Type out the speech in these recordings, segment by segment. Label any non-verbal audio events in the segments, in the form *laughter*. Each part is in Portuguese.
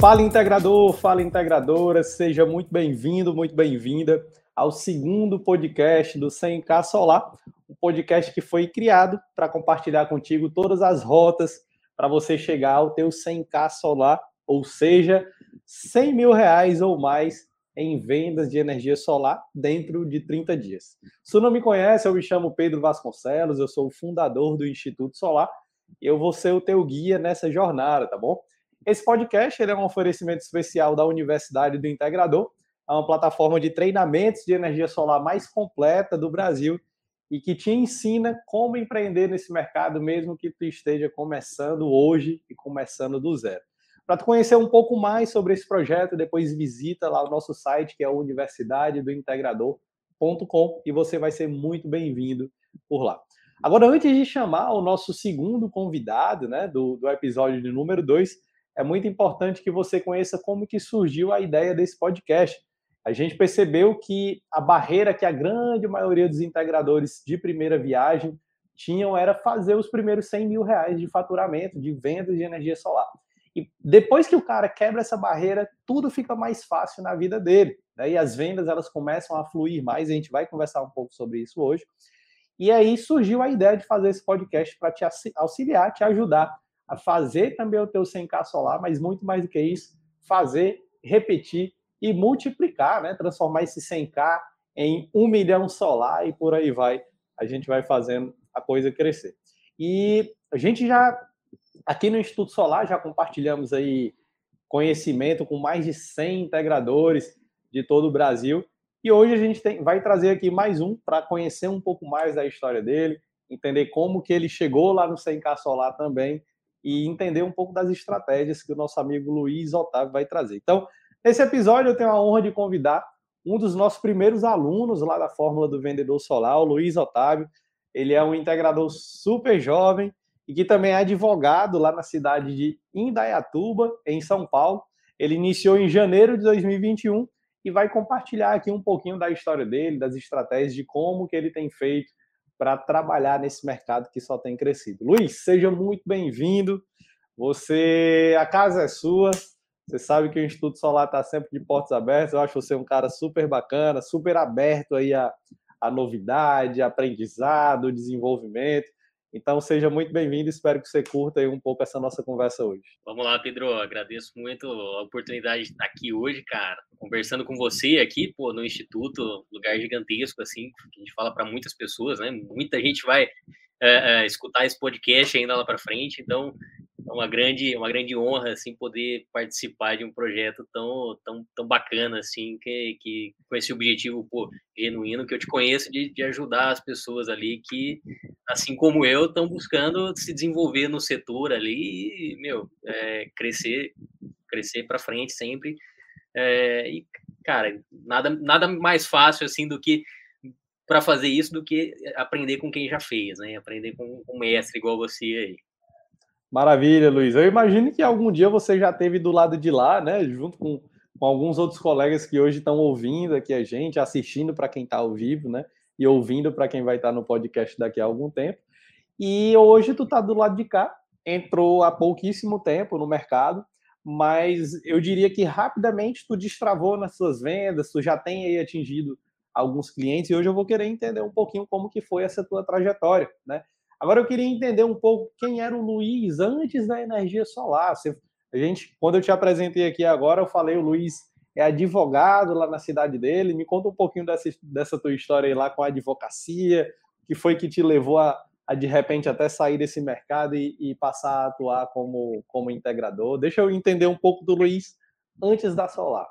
Fala integrador, fala integradora, seja muito bem-vindo, muito bem-vinda ao segundo podcast do 100K Solar, um podcast que foi criado para compartilhar contigo todas as rotas para você chegar ao teu 100K Solar, ou seja, 100 mil reais ou mais em vendas de energia solar dentro de 30 dias. Se não me conhece, eu me chamo Pedro Vasconcelos, eu sou o fundador do Instituto Solar e eu vou ser o teu guia nessa jornada, tá bom? Esse podcast é um oferecimento especial da Universidade do Integrador, é uma plataforma de treinamentos de energia solar mais completa do Brasil e que te ensina como empreender nesse mercado, mesmo que tu esteja começando hoje e começando do zero. Para tu conhecer um pouco mais sobre esse projeto, depois visita lá o nosso site, que é universidadedointegrador.com, e você vai ser muito bem-vindo por lá. Agora, antes de chamar o nosso segundo convidado, né, do, do episódio de número 2, é muito importante que você conheça como que surgiu a ideia desse podcast. A gente percebeu que a barreira que a grande maioria dos integradores de primeira viagem tinham era fazer os primeiros 100 mil reais de faturamento, de vendas de energia solar. E depois que o cara quebra essa barreira, tudo fica mais fácil na vida dele. Né? E as vendas elas começam a fluir mais. A gente vai conversar um pouco sobre isso hoje. E aí surgiu a ideia de fazer esse podcast para te auxiliar, te ajudar a fazer também o teu 100k solar, mas muito mais do que isso, fazer, repetir e multiplicar, né? Transformar esse 100k em um milhão solar e por aí vai. A gente vai fazendo a coisa crescer. E a gente já, aqui no Instituto Solar, já compartilhamos aí conhecimento com mais de 100 integradores de todo o Brasil. E hoje a gente tem, vai trazer aqui mais um para conhecer um pouco mais da história dele, entender como que ele chegou lá no 100K Solar também e entender um pouco das estratégias que o nosso amigo Luiz Otávio vai trazer. Então, nesse episódio eu tenho a honra de convidar um dos nossos primeiros alunos lá da Fórmula do Vendedor Solar, o Luiz Otávio. Ele é um integrador super jovem e que também é advogado lá na cidade de Indaiatuba, em São Paulo. Ele iniciou em janeiro de 2021 e vai compartilhar aqui um pouquinho da história dele, das estratégias de como que ele tem feito para trabalhar nesse mercado que só tem crescido. Luiz, seja muito bem-vindo. Você, a casa é sua. Você sabe que o Instituto Solar está sempre de portas abertas. Eu acho você um cara super bacana, super aberto aí a, a novidade, aprendizado, desenvolvimento. Então, seja muito bem-vindo. Espero que você curta um pouco essa nossa conversa hoje. Vamos lá, Pedro. Agradeço muito a oportunidade de estar aqui hoje, cara, conversando com você aqui, pô, no Instituto, lugar gigantesco, assim, que a gente fala para muitas pessoas, né? Muita gente vai é, é, escutar esse podcast ainda lá para frente. Então, é uma grande, uma grande honra assim poder participar de um projeto tão, tão, tão bacana assim que, que com esse objetivo pô, genuíno que eu te conheço de, de ajudar as pessoas ali que assim como eu estão buscando se desenvolver no setor ali e meu é, crescer crescer para frente sempre. É, e cara nada nada mais fácil assim do que para fazer isso do que aprender com quem já fez né aprender com um mestre igual você aí Maravilha, Luiz. Eu imagino que algum dia você já teve do lado de lá, né? Junto com, com alguns outros colegas que hoje estão ouvindo aqui a gente, assistindo para quem está ao vivo, né? E ouvindo para quem vai estar tá no podcast daqui a algum tempo. E hoje tu está do lado de cá, entrou há pouquíssimo tempo no mercado, mas eu diria que rapidamente tu destravou nas suas vendas, tu já tem aí atingido alguns clientes e hoje eu vou querer entender um pouquinho como que foi essa tua trajetória, né? Agora eu queria entender um pouco quem era o Luiz antes da energia solar. Você, a gente, quando eu te apresentei aqui agora, eu falei o Luiz é advogado lá na cidade dele. Me conta um pouquinho dessa, dessa tua história aí lá com a advocacia, que foi que te levou a, a de repente até sair desse mercado e, e, passar a atuar como, como integrador. Deixa eu entender um pouco do Luiz antes da Solar.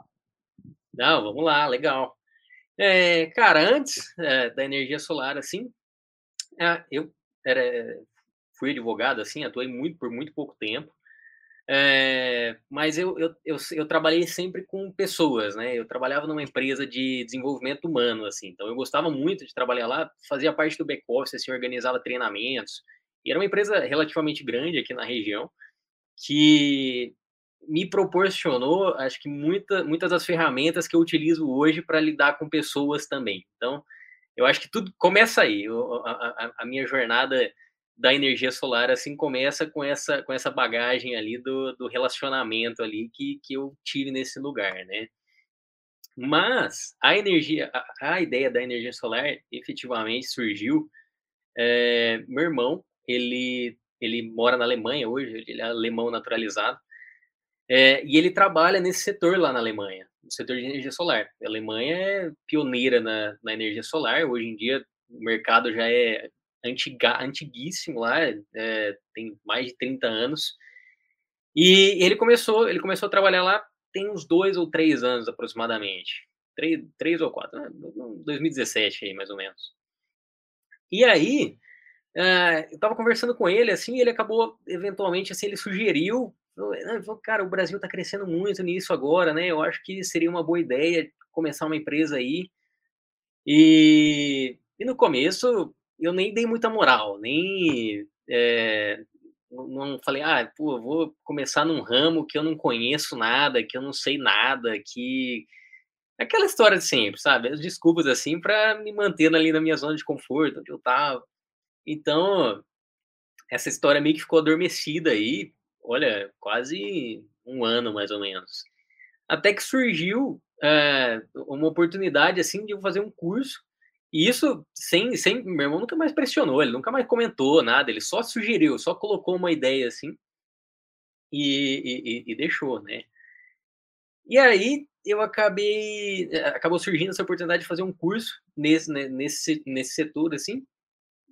Não, vamos lá, legal. É, cara, antes é, da energia solar, assim, é, eu era, fui advogado, assim, atuei muito por muito pouco tempo. É, mas eu, eu, eu, eu, trabalhei sempre com pessoas, né? Eu trabalhava numa empresa de desenvolvimento humano, assim. Então eu gostava muito de trabalhar lá, fazia parte do back office, assim, organizava treinamentos. E era uma empresa relativamente grande aqui na região que me proporcionou, acho que muita, muitas das ferramentas que eu utilizo hoje para lidar com pessoas também. Então, eu acho que tudo começa aí. Eu, a, a, a, minha jornada da energia solar assim começa com essa com essa bagagem ali do, do relacionamento ali que, que eu tive nesse lugar, né? Mas a energia, a, a ideia da energia solar efetivamente surgiu. É, meu irmão, ele ele mora na Alemanha hoje, ele é alemão naturalizado, é, e ele trabalha nesse setor lá na Alemanha, setor de energia solar. A Alemanha é pioneira na, na energia solar. Hoje em dia o mercado já é antiga, antiguíssimo lá, é, tem mais de 30 anos. E ele começou, ele começou a trabalhar lá tem uns dois ou três anos aproximadamente. Três, três ou quatro, né? 2017 aí, mais ou menos. E aí, uh, eu tava conversando com ele, assim, ele acabou, eventualmente, assim, ele sugeriu, falou, cara, o Brasil tá crescendo muito nisso agora, né? Eu acho que seria uma boa ideia começar uma empresa aí. E, e no começo, eu nem dei muita moral, nem é, não falei, ah, pô, vou começar num ramo que eu não conheço nada, que eu não sei nada, que aquela história de sempre, sabe? As desculpas assim para me manter ali na minha zona de conforto, onde eu tava. Então, essa história meio que ficou adormecida aí, olha, quase um ano mais ou menos. Até que surgiu é, uma oportunidade assim de eu fazer um curso e isso sem, sem. Meu irmão nunca mais pressionou, ele nunca mais comentou nada, ele só sugeriu, só colocou uma ideia assim e, e, e deixou, né? E aí eu acabei. Eh, acabou surgindo essa oportunidade de fazer um curso nesse, né, nesse, nesse setor, assim.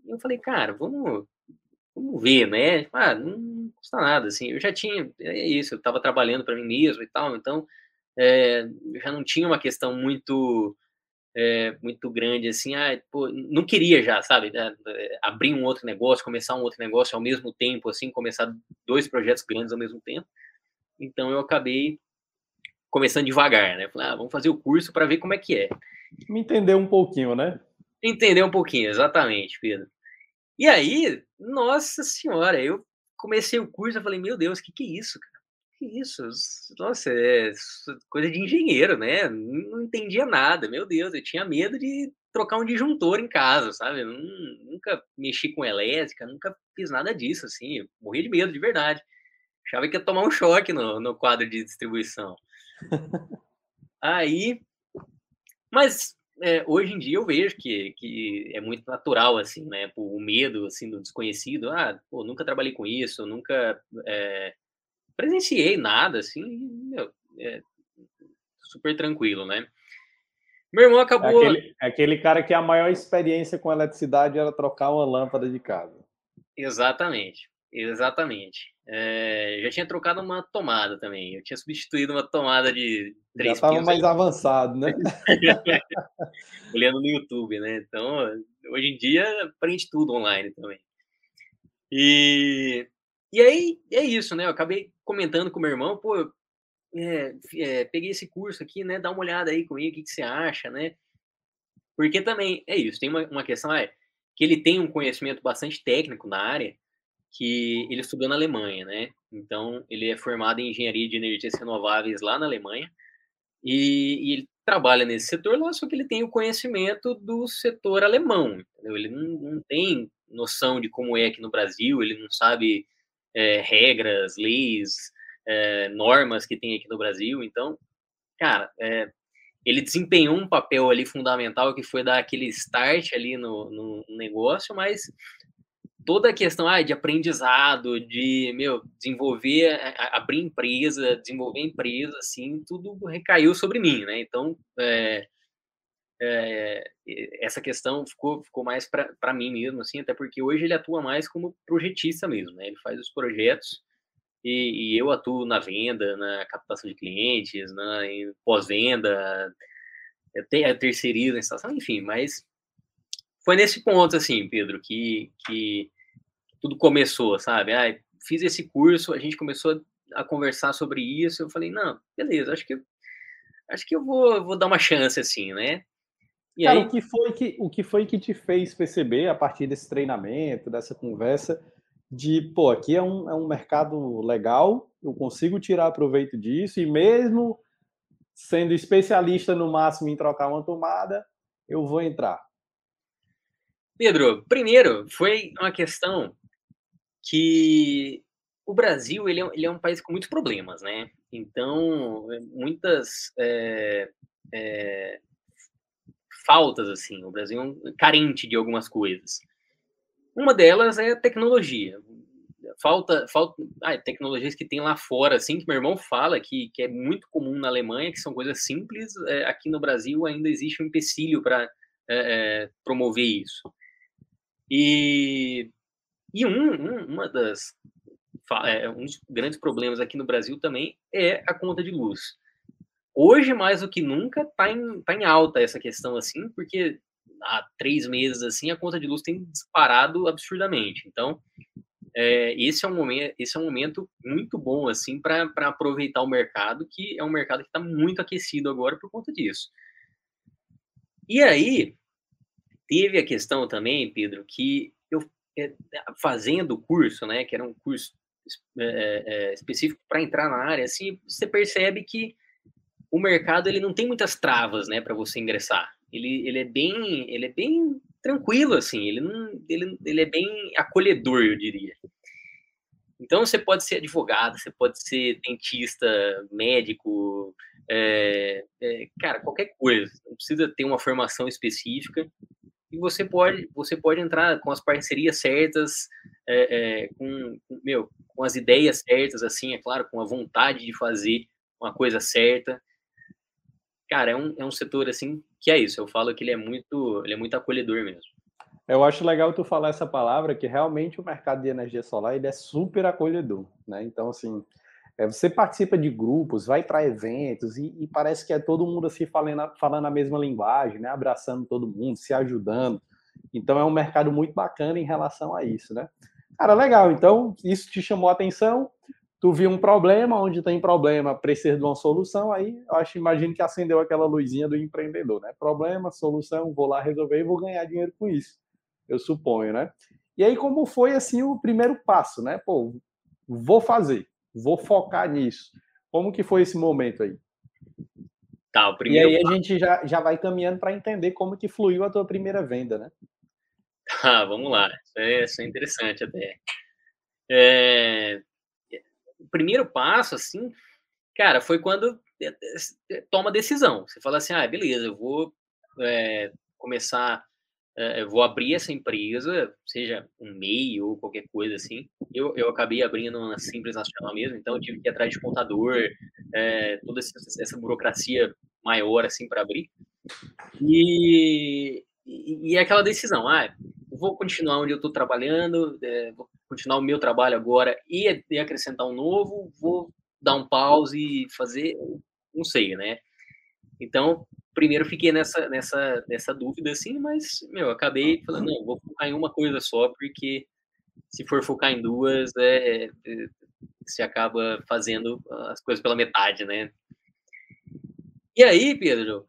E eu falei, cara, vamos, vamos ver, né? Ah, não custa nada, assim. Eu já tinha. É isso, eu estava trabalhando para mim mesmo e tal, então é, já não tinha uma questão muito é, muito grande, assim, ah, pô, não queria já, sabe, né, abrir um outro negócio, começar um outro negócio ao mesmo tempo, assim, começar dois projetos grandes ao mesmo tempo. Então eu acabei começando devagar, né? Falei, ah, vamos fazer o curso para ver como é que é. Me entender um pouquinho, né? Entender um pouquinho, exatamente, Pedro. E aí, nossa senhora, eu comecei o curso, eu falei, meu Deus, o que, que é isso, cara? Que isso? Nossa, é coisa de engenheiro, né? Não entendia nada, meu Deus, eu tinha medo de trocar um disjuntor em casa, sabe? Eu nunca mexi com elétrica, nunca fiz nada disso, assim, eu morria de medo, de verdade. Achava que ia tomar um choque no, no quadro de distribuição. *laughs* Aí, mas é, hoje em dia eu vejo que, que é muito natural, assim, né? O medo, assim, do desconhecido. Ah, pô, nunca trabalhei com isso, nunca é, presenciei nada, assim, meu, é super tranquilo, né? Meu irmão acabou. É aquele, é aquele, cara que a maior experiência com eletricidade era trocar uma lâmpada de casa. Exatamente, exatamente. É, já tinha trocado uma tomada também. Eu tinha substituído uma tomada de três Já estava mais avançado, né? *laughs* Olhando no YouTube, né? Então, hoje em dia, aprende tudo online também. E e aí é isso, né? Eu acabei comentando com meu irmão, pô, é, é, peguei esse curso aqui, né? Dá uma olhada aí comigo, o que, que você acha, né? Porque também é isso, tem uma, uma questão, é que ele tem um conhecimento bastante técnico na área, que ele estudou na Alemanha, né? Então, ele é formado em engenharia de energias renováveis lá na Alemanha, e, e ele trabalha nesse setor lá, só que ele tem o conhecimento do setor alemão, entendeu? Ele não, não tem noção de como é aqui no Brasil, ele não sabe é, regras, leis, é, normas que tem aqui no Brasil. Então, cara, é, ele desempenhou um papel ali fundamental que foi dar aquele start ali no, no negócio, mas toda a questão ah, de aprendizado, de meu, desenvolver, abrir empresa, desenvolver empresa, assim, tudo recaiu sobre mim, né? Então, é, é, essa questão ficou, ficou mais para mim mesmo, assim, até porque hoje ele atua mais como projetista mesmo, né? Ele faz os projetos e, e eu atuo na venda, na captação de clientes, na pós-venda, até a instalação, enfim, mas foi nesse ponto, assim, Pedro, que, que tudo começou, sabe? Ah, fiz esse curso, a gente começou a conversar sobre isso, eu falei, não, beleza, acho que acho que eu vou, vou dar uma chance, assim, né? E Cara, aí... o, que foi que, o que foi que te fez perceber, a partir desse treinamento, dessa conversa, de, pô, aqui é um, é um mercado legal, eu consigo tirar proveito disso, e mesmo sendo especialista no máximo em trocar uma tomada, eu vou entrar? Pedro, primeiro, foi uma questão que o Brasil ele é, ele é, um país com muitos problemas, né? Então, é, muitas é, é, faltas, assim. O Brasil é um, carente de algumas coisas. Uma delas é a tecnologia. Falta, falta ah, tecnologias que tem lá fora, assim, que meu irmão fala que, que é muito comum na Alemanha, que são coisas simples. É, aqui no Brasil ainda existe um empecilho para promover isso. E, e um, um, uma das, é, um dos grandes problemas aqui no Brasil também é a conta de luz. Hoje, mais do que nunca, está em, tá em alta essa questão, assim, porque há três meses, assim, a conta de luz tem disparado absurdamente. Então, é, esse, é um momento, esse é um momento muito bom, assim, para aproveitar o mercado, que é um mercado que está muito aquecido agora por conta disso. E aí, teve a questão também, Pedro, que fazendo o curso, né, que era um curso é, é, específico para entrar na área, assim, você percebe que o mercado ele não tem muitas travas, né, para você ingressar. Ele, ele é bem, ele é bem tranquilo assim. Ele não, ele, ele é bem acolhedor, eu diria. Então você pode ser advogado, você pode ser dentista, médico, é, é, cara, qualquer coisa. Não precisa ter uma formação específica e você pode, você pode entrar com as parcerias certas, é, é, com, meu, com as ideias certas, assim, é claro, com a vontade de fazer uma coisa certa. Cara, é um, é um setor, assim, que é isso. Eu falo que ele é muito, ele é muito acolhedor mesmo. Eu acho legal tu falar essa palavra, que realmente o mercado de energia solar ele é super acolhedor, né? Então, assim, é, você participa de grupos, vai para eventos e, e, parece que é todo mundo assim falando, falando a mesma linguagem, né? Abraçando todo mundo, se ajudando. Então é um mercado muito bacana em relação a isso, né? Cara, legal. Então isso te chamou a atenção. Tu viu um problema, onde tem problema, precisa de uma solução. Aí eu acho, imagino que acendeu aquela luzinha do empreendedor, né? Problema, solução, vou lá resolver e vou ganhar dinheiro com isso. Eu suponho, né? E aí como foi assim o primeiro passo, né? Pô, vou fazer vou focar nisso. Como que foi esse momento aí? Tá, o primeiro... E aí a gente já, já vai caminhando para entender como que fluiu a tua primeira venda, né? Ah, vamos lá. Isso é, isso é interessante até. É... O primeiro passo, assim, cara, foi quando é, é, toma decisão. Você fala assim, ah, beleza, eu vou é, começar é, vou abrir essa empresa, seja um MEI ou qualquer coisa assim. Eu, eu acabei abrindo uma simples nacional mesmo, então eu tive que ir atrás de contador, é, toda essa, burocracia maior assim para abrir. E, e, é aquela decisão, ah, vou continuar onde eu estou trabalhando, é, vou continuar o meu trabalho agora e, e acrescentar um novo, vou dar um pause e fazer, não sei, né? Então, primeiro fiquei nessa, nessa, nessa dúvida, assim, mas, meu, acabei falando, não, vou focar em uma coisa só, porque se for focar em duas, é, é, se acaba fazendo as coisas pela metade, né? E aí, Pedro,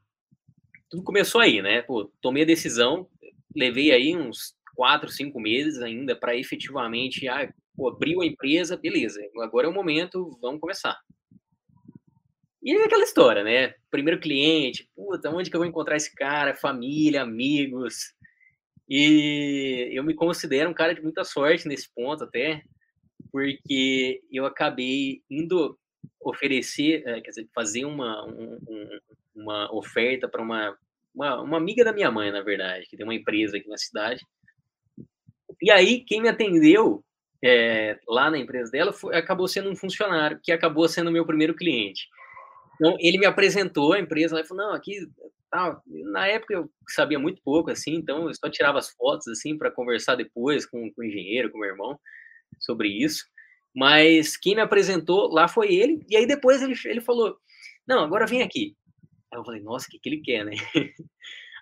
tudo começou aí, né? Pô, tomei a decisão, levei aí uns quatro, cinco meses ainda para efetivamente, ah, pô, abriu a empresa, beleza, agora é o momento, vamos começar. E é aquela história, né? Primeiro cliente, puta, onde que eu vou encontrar esse cara? Família, amigos. E eu me considero um cara de muita sorte nesse ponto até, porque eu acabei indo oferecer, é, quer dizer, fazer uma, um, uma oferta para uma, uma, uma amiga da minha mãe, na verdade, que tem uma empresa aqui na cidade. E aí, quem me atendeu é, lá na empresa dela foi, acabou sendo um funcionário, que acabou sendo meu primeiro cliente. Então, ele me apresentou a empresa, ele falou, não, aqui, tá. na época eu sabia muito pouco, assim, então eu só tirava as fotos, assim, para conversar depois com, com o engenheiro, com o meu irmão, sobre isso, mas quem me apresentou lá foi ele, e aí depois ele, ele falou, não, agora vem aqui. Aí eu falei, nossa, o que, que ele quer, né? *laughs*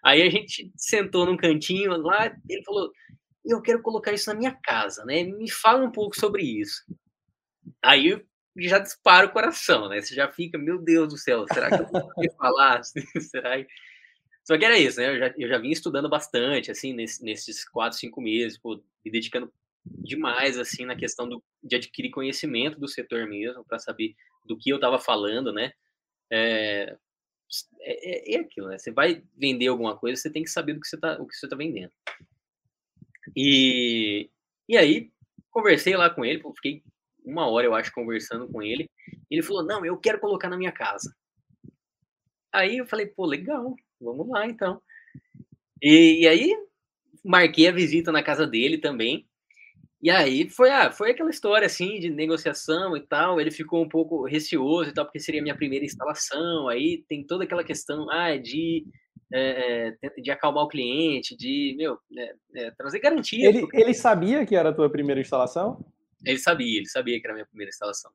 Aí a gente sentou num cantinho lá, ele falou, eu quero colocar isso na minha casa, né? Me fala um pouco sobre isso. Aí já dispara o coração, né? Você já fica, meu Deus do céu, será que eu vou *laughs* falar? *laughs* será que... Só que era isso, né? Eu já, eu já vim estudando bastante, assim, nesse, nesses quatro, cinco meses, pô, me dedicando demais, assim, na questão do, de adquirir conhecimento do setor mesmo, para saber do que eu estava falando, né? É, é, é, aquilo, né? Você vai vender alguma coisa, você tem que saber do que você está o que você tá vendendo. E, e aí, conversei lá com ele, fiquei uma hora, eu acho, conversando com ele. Ele falou: Não, eu quero colocar na minha casa. Aí eu falei: Pô, legal, vamos lá então. E, e aí marquei a visita na casa dele também. E aí foi, ah, foi aquela história assim de negociação e tal. Ele ficou um pouco receoso e tal, porque seria a minha primeira instalação. Aí tem toda aquela questão ah, de, é, de acalmar o cliente, de meu, é, é, trazer garantia. Ele, ele sabia que era a tua primeira instalação? Ele sabia, ele sabia que era a minha primeira instalação.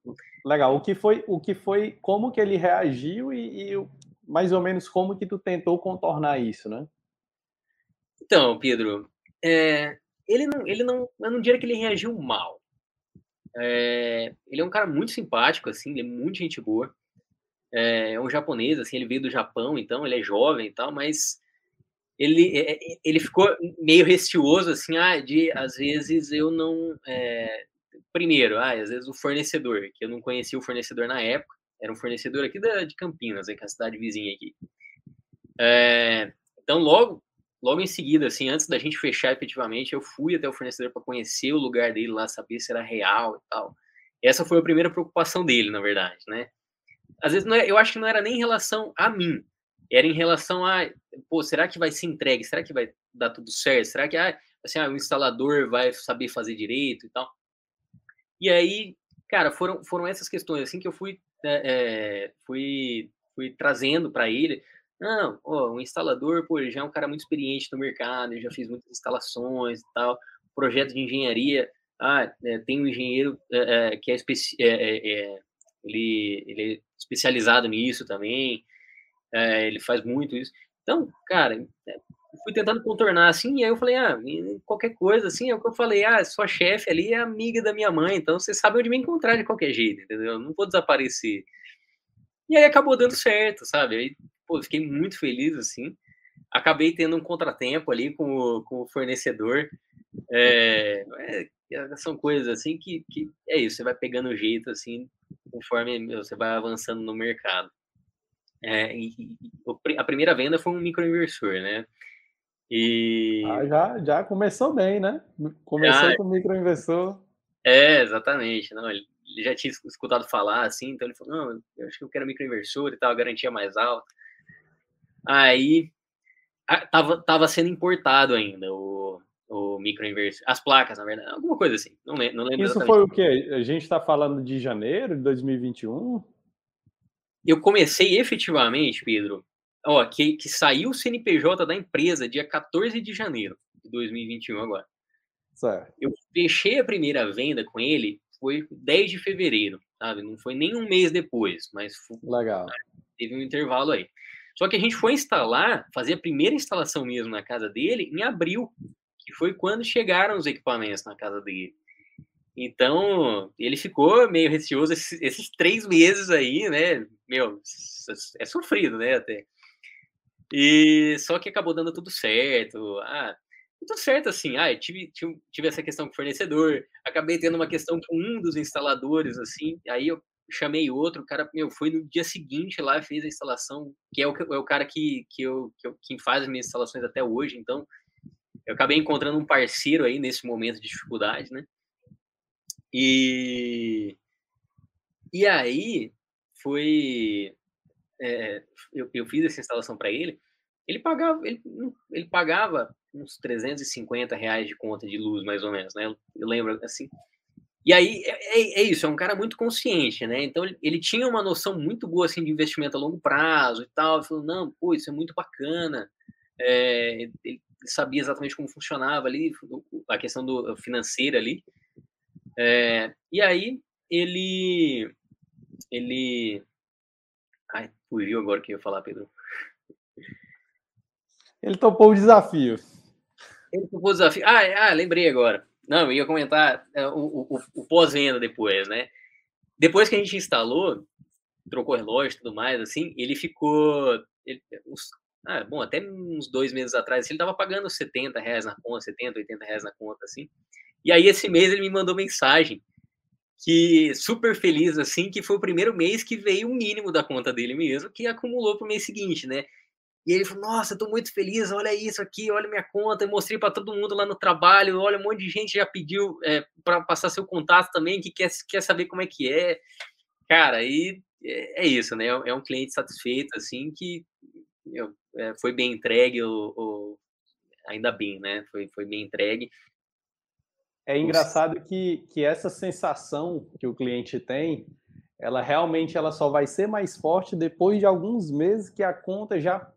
Legal. O que foi, o que foi, como que ele reagiu e, e mais ou menos como que tu tentou contornar isso, né? Então, Pedro, é, ele não, ele não, eu não diria que ele reagiu mal. É, ele é um cara muito simpático, assim, ele é muito gente boa. É, é, um japonês, assim, ele veio do Japão, então ele é jovem e tal, mas ele, é, é, ele ficou meio receoso, assim, ah, de às vezes eu não, é, primeiro, ah, às vezes o fornecedor, que eu não conhecia o fornecedor na época, era um fornecedor aqui da, de Campinas, que é a cidade vizinha aqui. É, então, logo, logo em seguida, assim, antes da gente fechar efetivamente, eu fui até o fornecedor para conhecer o lugar dele lá, saber se era real e tal. Essa foi a primeira preocupação dele, na verdade, né? Às vezes, é, eu acho que não era nem em relação a mim, era em relação a, pô, será que vai ser entregue? Será que vai dar tudo certo? Será que ah, assim, ah, o instalador vai saber fazer direito e tal? E aí, cara, foram, foram essas questões assim que eu fui, é, fui, fui trazendo para ele. Não, o instalador, pô, ele já é um cara muito experiente no mercado, já fez muitas instalações e tal, projeto de engenharia. Ah, é, tem um engenheiro é, que é, especi ele, ele é especializado nisso também, ele faz muito isso. Então, cara, fui tentando contornar assim, e aí eu falei, ah, qualquer coisa, assim, é o que eu falei, ah, sua chefe ali é amiga da minha mãe, então você sabe onde me encontrar de qualquer jeito, entendeu? Eu não vou desaparecer. E aí acabou dando certo, sabe? Aí, pô, fiquei muito feliz, assim. Acabei tendo um contratempo ali com o, com o fornecedor. É, é, são coisas assim que, que é isso, você vai pegando o jeito, assim, conforme você vai avançando no mercado. É, e, a primeira venda foi um microinversor, né? E... Ah, já, já começou bem, né? Começou já... com o microinvestor. É, exatamente. Não, ele, ele, já tinha escutado falar assim, então ele falou: não, eu acho que eu quero microinversor e tal, a garantia mais alta. Aí tava, tava sendo importado ainda o, o microinversor, as placas, na verdade, alguma coisa assim. Não, lembro, não lembro Isso foi o quê? A gente está falando de janeiro de 2021? Eu comecei efetivamente, Pedro, ó, que, que saiu o CNPJ da empresa dia 14 de janeiro de 2021 agora. Certo. Eu fechei a primeira venda com ele, foi 10 de fevereiro, sabe? Não foi nem um mês depois, mas foi, Legal. teve um intervalo aí. Só que a gente foi instalar, fazer a primeira instalação mesmo na casa dele em abril, que foi quando chegaram os equipamentos na casa dele. Então, ele ficou meio receoso esses, esses três meses aí, né? Meu, é sofrido, né? Até. E só que acabou dando tudo certo. Ah, tudo certo assim. Ah, tive, tive, tive essa questão com o fornecedor, acabei tendo uma questão com um dos instaladores, assim. Aí eu chamei outro, o cara, meu, foi no dia seguinte lá, fez a instalação, que é o, é o cara que, que, eu, que, eu, que faz as minhas instalações até hoje. Então, eu acabei encontrando um parceiro aí nesse momento de dificuldade, né? E, e aí foi é, eu, eu, fiz essa instalação para ele, ele pagava, ele, ele pagava uns 350 reais de conta de luz, mais ou menos, né? Eu, lembro assim. E aí é, é, é, isso, é um cara muito consciente, né? Então ele, ele, tinha uma noção muito boa assim de investimento a longo prazo e tal. Ele falou, não, pô, isso é muito bacana. É, ele sabia exatamente como funcionava ali, a questão do financeira ali. É, e aí ele ele fugiu agora que eu ia falar, Pedro. Ele topou o desafio. Ele topou o desafio. Ah, é, ah lembrei agora. Não, eu ia comentar é, o, o, o pós-venda depois, né? Depois que a gente instalou, trocou relógio e tudo mais, assim, ele ficou. Ele, uns, ah, bom, até uns dois meses atrás, ele estava pagando 70 reais na conta, 70, 80 reais na conta, assim. E aí, esse mês, ele me mandou mensagem que super feliz assim, que foi o primeiro mês que veio o mínimo da conta dele mesmo, que acumulou para o mês seguinte, né? E ele falou: Nossa, eu tô muito feliz, olha isso aqui, olha minha conta. Eu mostrei para todo mundo lá no trabalho, olha, um monte de gente já pediu é, para passar seu contato também, que quer, quer saber como é que é. Cara, e é, é isso, né? É um cliente satisfeito, assim, que eu, é, foi bem entregue, o, ainda bem, né? Foi, foi bem entregue. É engraçado que, que essa sensação que o cliente tem, ela realmente ela só vai ser mais forte depois de alguns meses que a conta já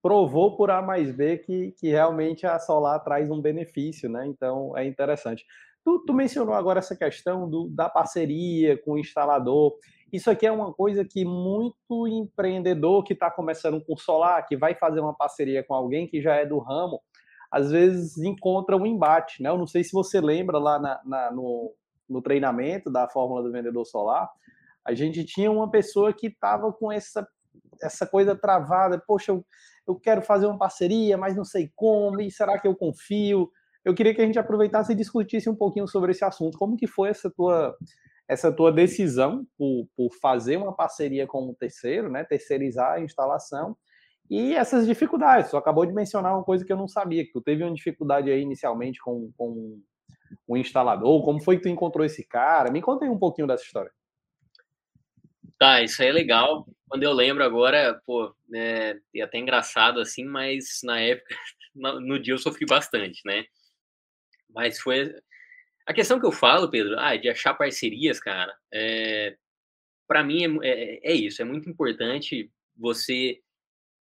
provou por A mais B que, que realmente a Solar traz um benefício, né? Então é interessante. Tu, tu mencionou agora essa questão do, da parceria com o instalador. Isso aqui é uma coisa que muito empreendedor que está começando com solar, que vai fazer uma parceria com alguém que já é do ramo, às vezes encontra um embate, né? Eu não sei se você lembra lá na, na, no, no treinamento da fórmula do vendedor solar, a gente tinha uma pessoa que estava com essa, essa coisa travada, poxa, eu, eu quero fazer uma parceria, mas não sei como, e será que eu confio? Eu queria que a gente aproveitasse e discutisse um pouquinho sobre esse assunto. Como que foi essa tua, essa tua decisão por, por fazer uma parceria com um terceiro, né? terceirizar a instalação, e essas dificuldades. Você acabou de mencionar uma coisa que eu não sabia, que tu teve uma dificuldade aí inicialmente com, com o instalador. Como foi que tu encontrou esse cara? Me conta aí um pouquinho dessa história. Tá, isso aí é legal. Quando eu lembro agora, pô, é, é até engraçado assim, mas na época, *laughs* no dia eu sofri bastante, né? Mas foi. A questão que eu falo, Pedro, ah, de achar parcerias, cara, é, para mim é, é, é isso. É muito importante você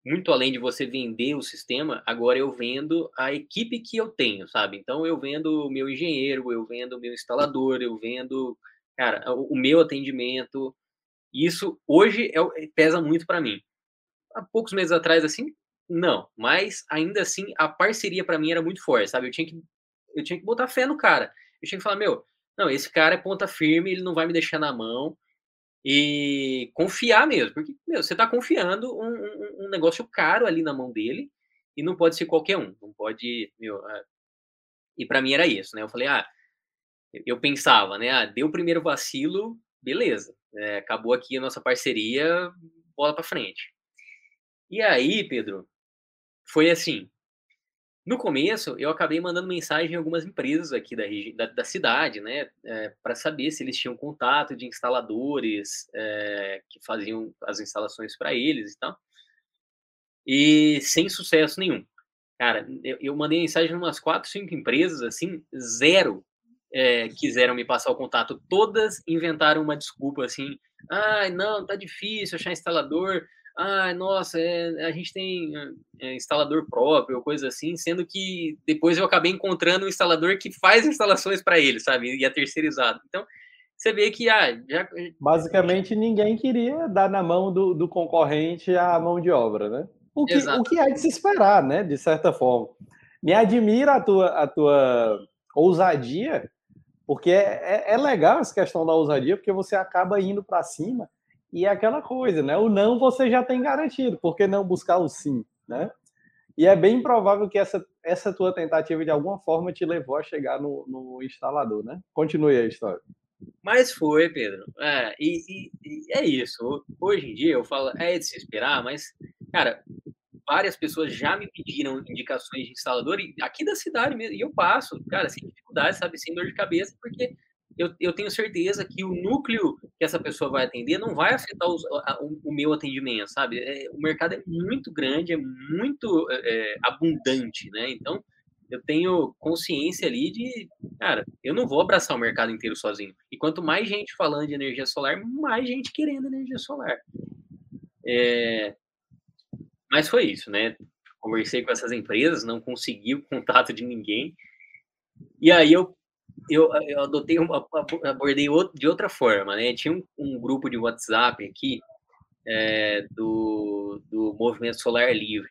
muito além de você vender o sistema, agora eu vendo a equipe que eu tenho, sabe? Então eu vendo o meu engenheiro, eu vendo o meu instalador, eu vendo, cara, o, meu atendimento. Isso hoje é, pesa muito para mim. Há poucos meses atrás, assim, não. Mas ainda assim, a parceria para mim era muito forte, sabe? Eu tinha que, eu tinha que botar fé no cara. Eu tinha que falar, meu, não, esse cara é ponta firme, ele não vai me deixar na mão e confiar mesmo, porque meu, você está confiando um, um, um, negócio caro ali na mão dele e não pode ser qualquer um, não pode, meu, ah, e para mim era isso, né? Eu falei, ah, eu pensava, né? Ah, deu o primeiro vacilo, beleza, é, acabou aqui a nossa parceria, bola para frente. E aí, Pedro, foi assim, no começo, eu acabei mandando mensagem em algumas empresas aqui da, da, da cidade, né, é, para saber se eles tinham contato de instaladores é, que faziam as instalações para eles e tal. E sem sucesso nenhum. Cara, eu, eu mandei mensagem em umas quatro, cinco empresas, assim, zero é, quiseram me passar o contato. Todas inventaram uma desculpa, assim, ah, não, tá difícil achar instalador, ah, nossa, é, a gente tem é, instalador próprio, coisa assim, sendo que depois eu acabei encontrando um instalador que faz instalações para ele, sabe? E é terceirizado. Então, você vê que ah, já... basicamente ninguém queria dar na mão do, do concorrente a mão de obra, né? O que, o que é de se esperar, né? De certa forma. Me admira a tua, a tua ousadia, porque é, é, é legal essa questão da ousadia, porque você acaba indo para cima e é aquela coisa, né? O não você já tem garantido, por que não buscar o sim, né? E é bem provável que essa, essa tua tentativa, de alguma forma, te levou a chegar no, no instalador, né? Continue a história. Mas foi, Pedro. É, e, e, e, é isso. Hoje em dia eu falo, é de se esperar, mas, cara, várias pessoas já me pediram indicações de instalador aqui da cidade mesmo, e eu passo, cara, sem dificuldade, sabe, sem dor de cabeça, porque eu, eu tenho certeza que o núcleo que essa pessoa vai atender não vai afetar os, a, o, o, meu atendimento, sabe? É, o mercado é muito grande, é muito é, é, abundante, né? Então, eu tenho consciência ali de, cara, eu não vou abraçar o mercado inteiro sozinho. E quanto mais gente falando de energia solar, mais gente querendo energia solar. É... Mas foi isso, né? Conversei com essas empresas, não consegui o contato de ninguém. E aí eu eu, eu adotei uma, abordei de outra forma, né? Tinha um, um grupo de WhatsApp aqui é, do, do Movimento Solar Livre.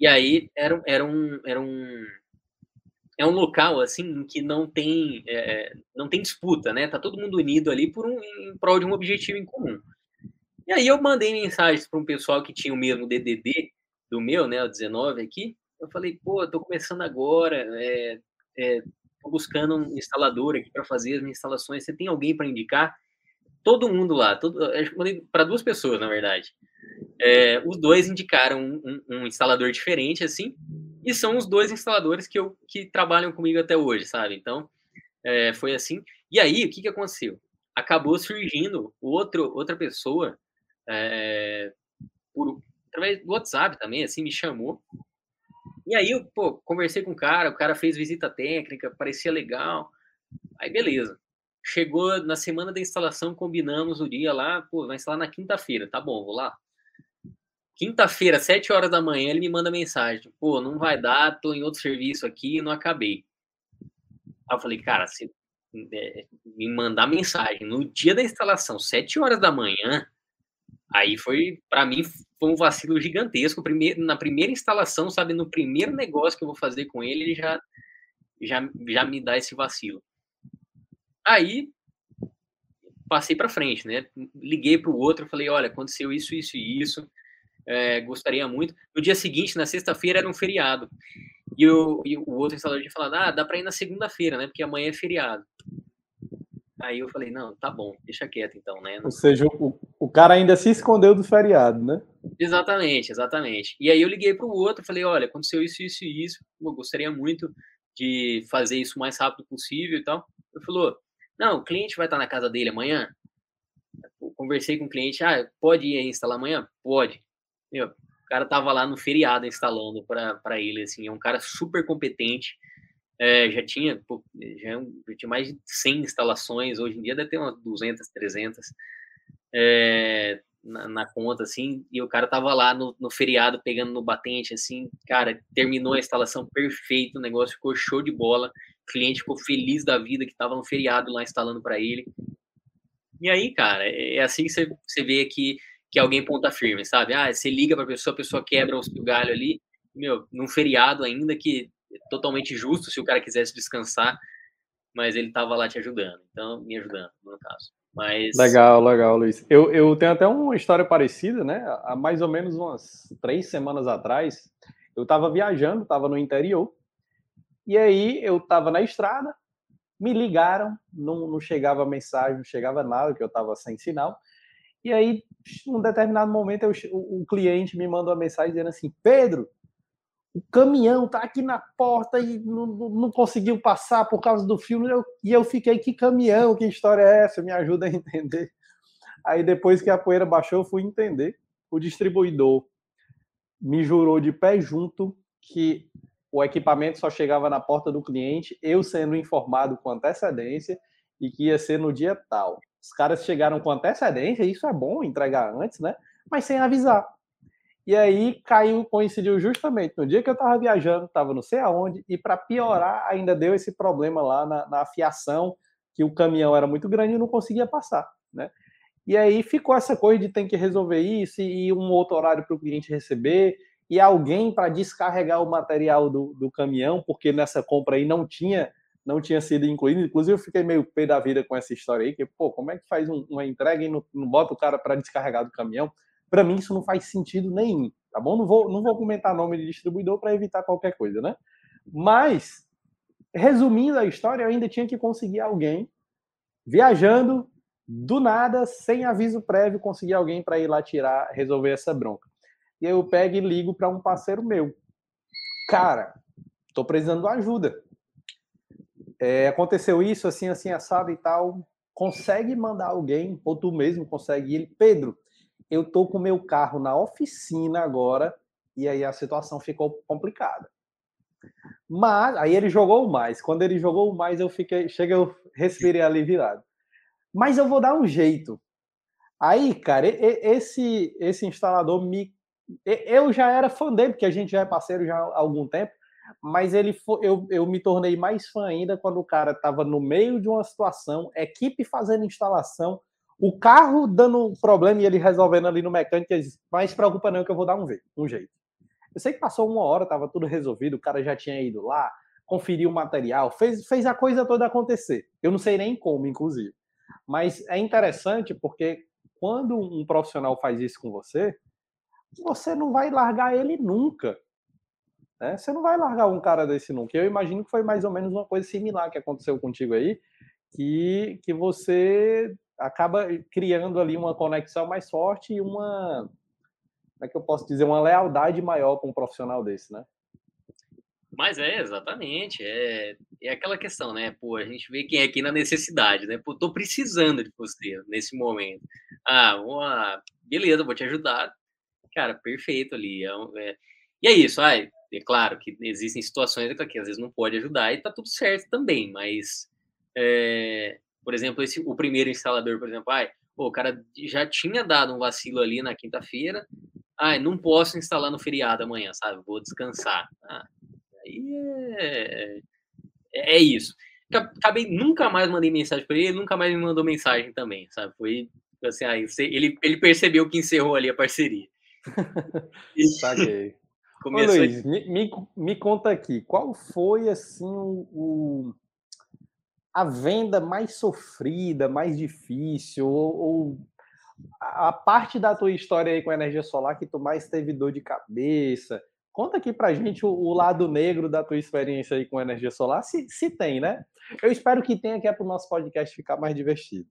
E aí era, era, um, era um é um local assim que não tem é, não tem disputa, né? Tá todo mundo unido ali por um em prol de um objetivo em comum. E aí eu mandei mensagens para um pessoal que tinha o mesmo DDD do meu, né, o 19 aqui. Eu falei, pô, tô começando agora, é, é, estou buscando um instalador aqui para fazer as minhas instalações. Você tem alguém para indicar? Todo mundo lá, todo, para duas pessoas, na verdade. é, os dois indicaram um, um, um, instalador diferente, assim, e são os dois instaladores que, eu, que trabalham comigo até hoje, sabe? Então, é, foi assim. E aí, o que, que aconteceu? Acabou surgindo outro, outra pessoa, é, por, através do WhatsApp também, assim, me chamou. E aí, eu, pô, conversei com o cara, o cara fez visita técnica, parecia legal. Aí, beleza. Chegou na semana da instalação, combinamos o dia lá, pô, vai instalar na quinta-feira, tá bom, vou lá. Quinta-feira, sete horas da manhã, ele me manda mensagem, pô, não vai dar, tô em outro serviço aqui, não acabei. Aí eu falei, cara, se é, me mandar mensagem no dia da instalação, sete horas da manhã, aí foi, para mim, foi um vacilo gigantesco. Primeiro, na primeira instalação, sabe, no primeiro negócio que eu vou fazer com ele, ele já, já, já me dá esse vacilo. Aí, passei para frente, né? Liguei para o outro, falei, olha, aconteceu isso, isso e isso, é, gostaria muito. No dia seguinte, na sexta-feira, era um feriado. E, o, e o outro instalador tinha falado, ah, dá para ir na segunda-feira, né? Porque amanhã é feriado. Aí eu falei, não, tá bom, deixa quieto então, né? Ou seja, o, o cara ainda se escondeu do feriado, né? Exatamente, exatamente. E aí eu liguei para o outro, falei, olha, aconteceu isso, isso e isso, eu gostaria muito de fazer isso o mais rápido possível e tal. Ele falou, não, o cliente vai estar na casa dele amanhã? Eu conversei com o cliente, ah, pode ir aí instalar amanhã? Pode. Meu, o cara tava lá no feriado instalando para ele, assim, é um cara super competente, é, já tinha pô, já, já, tinha mais de 100 instalações, hoje em dia deve ter umas 200, 300 é, na, na, conta, assim, e o cara tava lá no, no, feriado pegando no batente, assim, cara, terminou a instalação perfeito, o negócio ficou show de bola, o cliente ficou feliz da vida que tava no feriado lá instalando para ele. E aí, cara, é, é assim que você, você vê aqui que alguém ponta firme, sabe? Ah, você liga para a pessoa, a pessoa quebra o galho ali, meu, num feriado ainda que é totalmente justo se o cara quisesse descansar, mas ele tava lá te ajudando, então me ajudando, no caso. Mas... Legal, legal, Luiz. Eu, eu tenho até uma história parecida, né? Há mais ou menos umas três semanas atrás, eu estava viajando, estava no interior, e aí eu estava na estrada, me ligaram, não, não chegava mensagem, não chegava nada, que eu estava sem sinal. E aí, num determinado momento, eu, o, o, cliente me mandou uma mensagem dizendo assim: Pedro, o caminhão tá aqui na porta e não, não conseguiu passar por causa do filme. Eu, e eu fiquei: que caminhão? Que história é essa? Me ajuda a entender. Aí, depois que a poeira baixou, eu fui entender. O distribuidor me jurou de pé junto que o equipamento só chegava na porta do cliente, eu sendo informado com antecedência e que ia ser no dia tal. Os caras chegaram com antecedência, isso é bom entregar antes, né? Mas sem avisar. E aí caiu, coincidiu justamente no dia que eu estava viajando, estava não sei aonde, e para piorar, ainda deu esse problema lá na, na afiação, que o caminhão era muito grande e não conseguia passar, né? E aí ficou essa coisa de ter que resolver isso e um outro horário para o cliente receber, e alguém para descarregar o material do, do caminhão, porque nessa compra aí não tinha não tinha sido incluído. Inclusive, eu fiquei meio pé da vida com essa história aí, que, pô, como é que faz um, uma entrega e não, não bota o cara para descarregar do caminhão? Para mim, isso não faz sentido nenhum, tá bom? Não vou, não vou comentar nome de distribuidor para evitar qualquer coisa, né? Mas, resumindo a história, eu ainda tinha que conseguir alguém viajando do nada, sem aviso prévio, conseguir alguém para ir lá tirar, resolver essa bronca. E aí eu pego e ligo para um parceiro meu. Cara, tô precisando de ajuda é, aconteceu isso, assim, assim, assado e tal. Consegue mandar alguém, ou tu mesmo consegue ele, Pedro, eu tô com meu carro na oficina agora, e aí a situação ficou complicada. Mas aí ele jogou mais. Quando ele jogou mais, eu fiquei, chega, eu respirei aliviado. Mas eu vou dar um jeito. Aí, cara, esse esse instalador me eu já era fã dele, porque a gente já é parceiro já há algum tempo mas ele foi, eu, eu me tornei mais fã ainda quando o cara estava no meio de uma situação, equipe fazendo instalação, o carro dando problema e ele resolvendo ali no mecânico, ele disse, mas preocupa não que eu vou dar um, jeito, um jeito. Eu sei que passou uma hora, estava tudo resolvido, o cara já tinha ido lá, conferiu o material, fez, fez a coisa toda acontecer. Eu não sei nem como, inclusive. Mas é interessante porque quando um profissional faz isso com você, você não vai largar ele nunca. Né? Você não vai largar um cara desse nunca. Eu imagino que foi mais ou menos uma coisa similar que aconteceu contigo aí, que, que você acaba criando ali uma conexão mais forte e uma como é que eu posso dizer, uma lealdade maior para um profissional desse, né? Mas é, exatamente. É, é aquela questão, né? Pô, a gente vê quem é aqui na necessidade, né? Pô, tô precisando de você nesse momento. Ah, uma... beleza, vou te ajudar. Cara, perfeito ali. É, é... E é isso, ai, é claro que existem situações que às vezes não pode ajudar e tá tudo certo também, mas, é... por exemplo, esse, o primeiro instalador, por exemplo, ai, pô, o cara já tinha dado um vacilo ali na quinta-feira, ai, não posso instalar no feriado amanhã, sabe? Vou descansar. Ah, Aí é, é, é isso. Acabei, nunca mais mandei mensagem para ele, nunca mais me mandou mensagem também, sabe? Foi assim, aí, ele, ele percebeu que encerrou ali a parceria. *laughs* Saquei. Começou... Ô, Luiz, me, me, me, conta aqui, qual foi assim o, a venda mais sofrida, mais difícil, ou, ou, a parte da tua história aí com a energia solar que tu mais teve dor de cabeça? Conta aqui pra gente o, o, lado negro da tua experiência aí com energia solar, se, se tem, né? Eu espero que tenha, que é para o nosso podcast ficar mais divertido.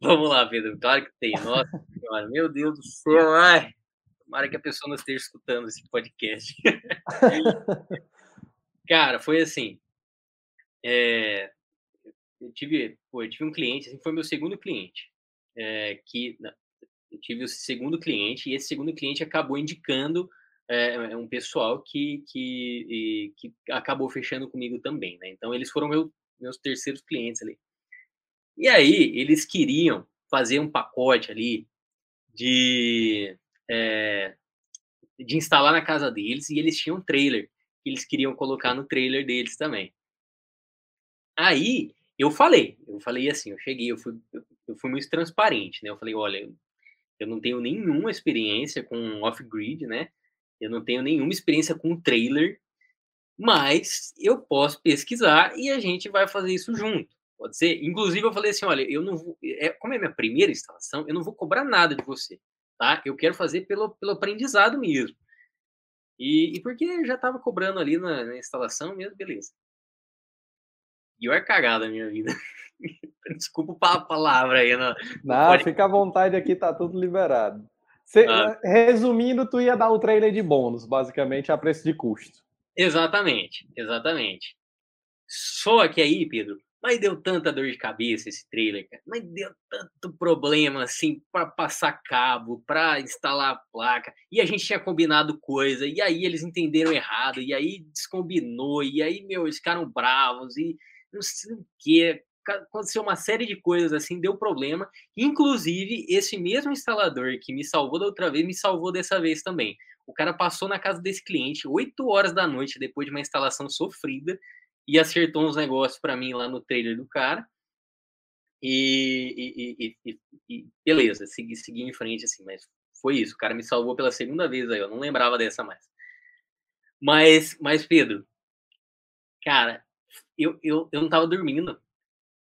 Vamos lá, Pedro. Claro que tem. Nossa *laughs* senhora, meu Deus do céu, ai. Tomara que a pessoa não esteja escutando esse podcast. *laughs* Cara, foi assim. É, eu tive, pô, eu tive um cliente, assim, foi meu segundo cliente, é, que eu tive o segundo cliente e esse segundo cliente acabou indicando é, um pessoal que, que, que acabou fechando comigo também, né? Então, eles foram meu, meus terceiros clientes ali. E aí, eles queriam fazer um pacote ali de, é, de instalar na casa deles e eles tinham um trailer que eles queriam colocar no trailer deles também. Aí, eu falei, eu falei assim, eu cheguei, eu fui, eu fui muito transparente, né? Eu falei, olha, eu não tenho nenhuma experiência com off-grid, né? Eu não tenho nenhuma experiência com trailer, mas eu posso pesquisar e a gente vai fazer isso junto. Pode ser? Inclusive, eu falei assim: olha, eu não vou. É, como é minha primeira instalação, eu não vou cobrar nada de você, tá? Eu quero fazer pelo, pelo aprendizado mesmo. E, e porque já estava cobrando ali na, na, instalação mesmo, beleza. E eu é cagada a minha vida. *laughs* Desculpa a palavra aí. Não, não pode... fica à vontade aqui, tá tudo liberado. Cê, ah. Resumindo, tu ia dar o trailer de bônus, basicamente, a preço de custo. Exatamente, exatamente. Só que aí, Pedro, mas deu tanta dor de cabeça esse trailer, cara. Mas deu tanto problema assim para passar cabo, para instalar a placa. E a gente tinha combinado coisa, e aí eles entenderam errado, e aí descombinou, e aí, meu, eles ficaram bravos, e não sei o que aconteceu uma série de coisas assim, deu problema. Inclusive, esse mesmo instalador que me salvou da outra vez, me salvou dessa vez também. O cara passou na casa desse cliente 8 horas da noite, depois de uma instalação sofrida, e acertou uns negócios para mim lá no trailer do cara. E, e, e, e, beleza, segui, segui em frente assim, mas foi isso. O cara me salvou pela segunda vez aí, eu não lembrava dessa mais. Mas, mas Pedro, cara, eu, eu, eu não tava dormindo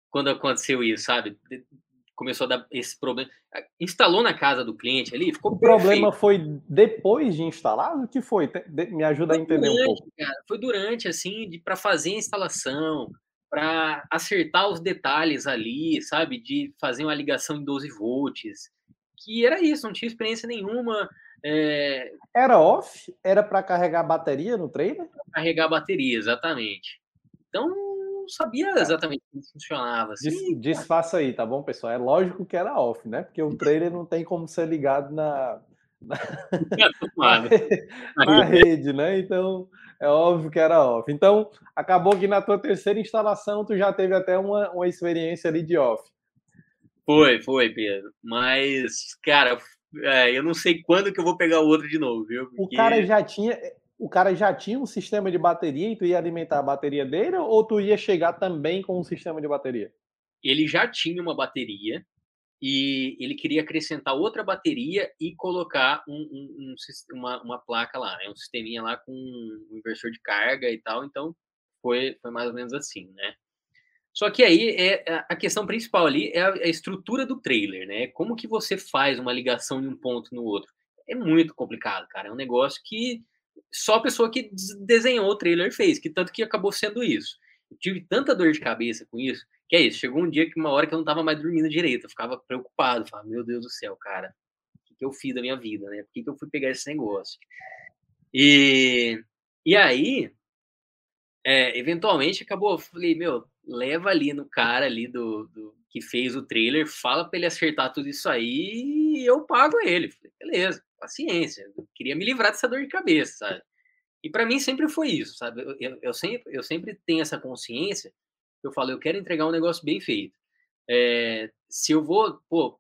quando aconteceu isso, sabe? Começou a dar esse problema. Instalou na casa do cliente ali, ficou O perfeito. problema foi depois de instalar? O que foi? Me ajuda foi a entender durante, um pouco. Cara, foi durante, assim, para fazer a instalação, para acertar os detalhes ali, sabe? De fazer uma ligação em 12 volts. Que era isso, não tinha experiência nenhuma. É... Era off? Era para carregar a bateria no trailer? Carregar a bateria, exatamente. Então, sabia tá. exatamente como funcionava. Assim. Desfaça aí, tá bom, pessoal? É lógico que era off, né? Porque o trailer não tem como ser ligado na, na, na, *laughs* na rede, né? Então é óbvio que era off. Então acabou que na tua terceira instalação tu já teve até uma, uma experiência ali de off. Foi, foi, Pedro. Mas, cara, é, eu não sei quando que eu vou pegar o outro de novo, viu? Porque... O cara já tinha o cara já tinha um sistema de bateria e tu ia alimentar a bateria dele ou tu ia chegar também com um sistema de bateria? Ele já tinha uma bateria e ele queria acrescentar outra bateria e colocar um, um, um, uma, uma, placa lá, né? um sisteminha lá com um inversor de carga e tal. Então foi, foi mais ou menos assim, né? Só que aí é, é a questão principal ali é a, a estrutura do trailer, né? Como que você faz uma ligação de um ponto no outro? É muito complicado, cara. É um negócio que só a pessoa que desenhou o trailer fez, que tanto que acabou sendo isso. Eu tive tanta dor de cabeça com isso, que é isso. Chegou um dia que uma hora que eu não tava mais dormindo direito, eu ficava preocupado, falava, meu Deus do céu, cara, o que, que eu fiz da minha vida, né? Por que, que eu fui pegar esse negócio? E, e aí, é, eventualmente acabou, falei, meu, leva ali no cara ali do, do que fez o trailer, fala para ele acertar tudo isso aí e eu pago ele. Falei, beleza, paciência. Eu queria me livrar dessa dor de cabeça, sabe? E para mim sempre foi isso, sabe? Eu, eu, eu, sempre, eu sempre tenho essa consciência. Eu falo, eu quero entregar um negócio bem feito. É, se eu vou, pô,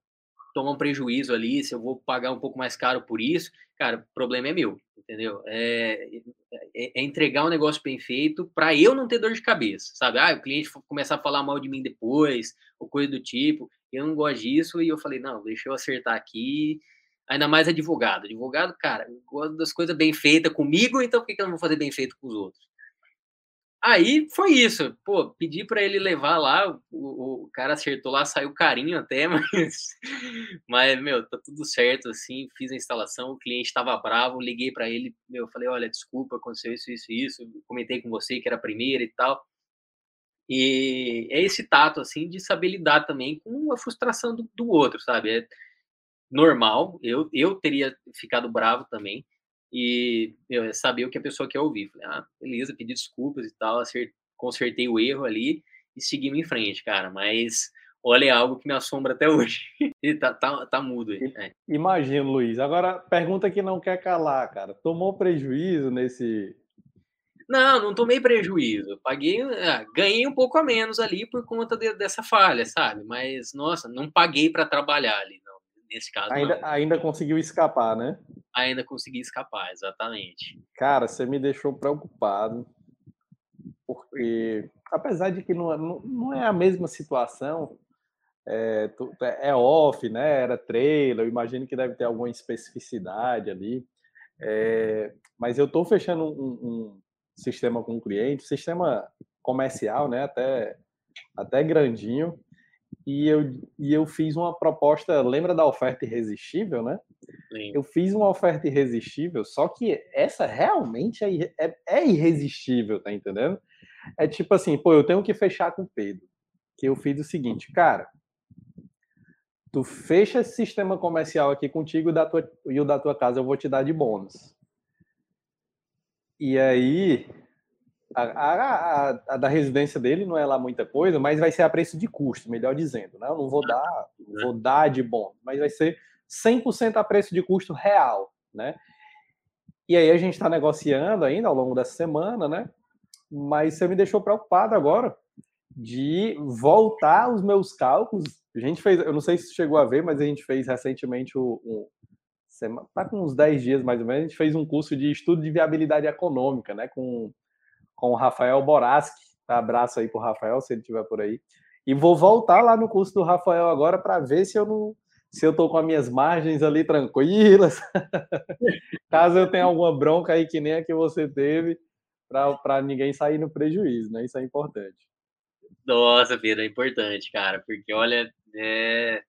tomar um prejuízo ali, se eu vou pagar um pouco mais caro por isso, cara, o problema é meu, entendeu? É, é, é entregar um negócio bem feito para eu não ter dor de cabeça, sabe? Ah, o cliente começar a falar mal de mim depois, ou coisa do tipo. Eu não gosto disso e eu falei, não, deixa eu acertar aqui. Ainda mais advogado. Advogado, cara, eu gosto das coisas bem feitas comigo, então por que eu não vou fazer bem feito com os outros? Aí foi isso. Pô, pedi para ele levar lá, o, o, cara acertou lá, saiu carinho até, *laughs* mas, mas, meu, tá tudo certo, assim, fiz a instalação, o cliente estava bravo, liguei para ele, meu, falei, olha, desculpa, aconteceu isso, isso, isso, comentei com você que era a primeira e tal. E é esse tato, assim, de saber lidar também com a frustração do, do outro, sabe? É normal, eu, eu teria ficado bravo também, e eu sabia o que a pessoa quer ouvir. Falei, ah, beleza, pedi desculpas e tal, acert, consertei o erro ali e seguimos em frente, cara. Mas olha, é algo que me assombra até *laughs* hoje. e tá, tá, tá mudo. É. Imagino, Luiz. Agora, pergunta que não quer calar, cara. Tomou prejuízo nesse. Não, não tomei prejuízo. Paguei, ah, ganhei um pouco a menos ali por conta de, dessa falha, sabe? Mas, nossa, não paguei para trabalhar ali. Nesse caso, ainda, não. ainda conseguiu escapar, né? ainda conseguir escapar, exatamente. Cara, você me deixou preocupado, porque apesar de que não, não é a mesma situação, é, é, off, né? Era trailer, eu imagino que deve ter alguma especificidade ali. É, mas eu estou fechando um, um, sistema com o cliente, sistema comercial, né? Até, até grandinho. E eu, e eu fiz uma proposta, lembra da oferta irresistível, né? Sim. Eu fiz uma oferta irresistível, só que essa realmente é, é, é, irresistível, tá entendendo? É tipo assim, pô, eu tenho que fechar com o Pedro. Que eu fiz o seguinte, cara, tu fecha esse sistema comercial aqui contigo da tua, e o da tua casa eu vou te dar de bônus. E aí, a, a, a, da residência dele não é lá muita coisa, mas vai ser a preço de custo, melhor dizendo. Né? Eu não vou dar, vou dar de bom, mas vai ser 100% a preço de custo real, né? E aí a gente está negociando ainda ao longo dessa semana, né? Mas você me deixou preocupado agora de voltar os meus cálculos. A gente fez, eu não sei se chegou a ver, mas a gente fez recentemente o, um, tá com uns 10 dias mais ou menos, a gente fez um curso de estudo de viabilidade econômica, né? Com, com o Rafael Boraski. Tá? Abraço aí pro Rafael, se ele estiver por aí. E vou voltar lá no curso do Rafael agora para ver se eu não se eu estou com as minhas margens ali tranquilas, *laughs* caso eu tenha alguma bronca aí que nem a que você teve, para ninguém sair no prejuízo, né? Isso é importante. Nossa, Pedro, é importante, cara, porque olha, é,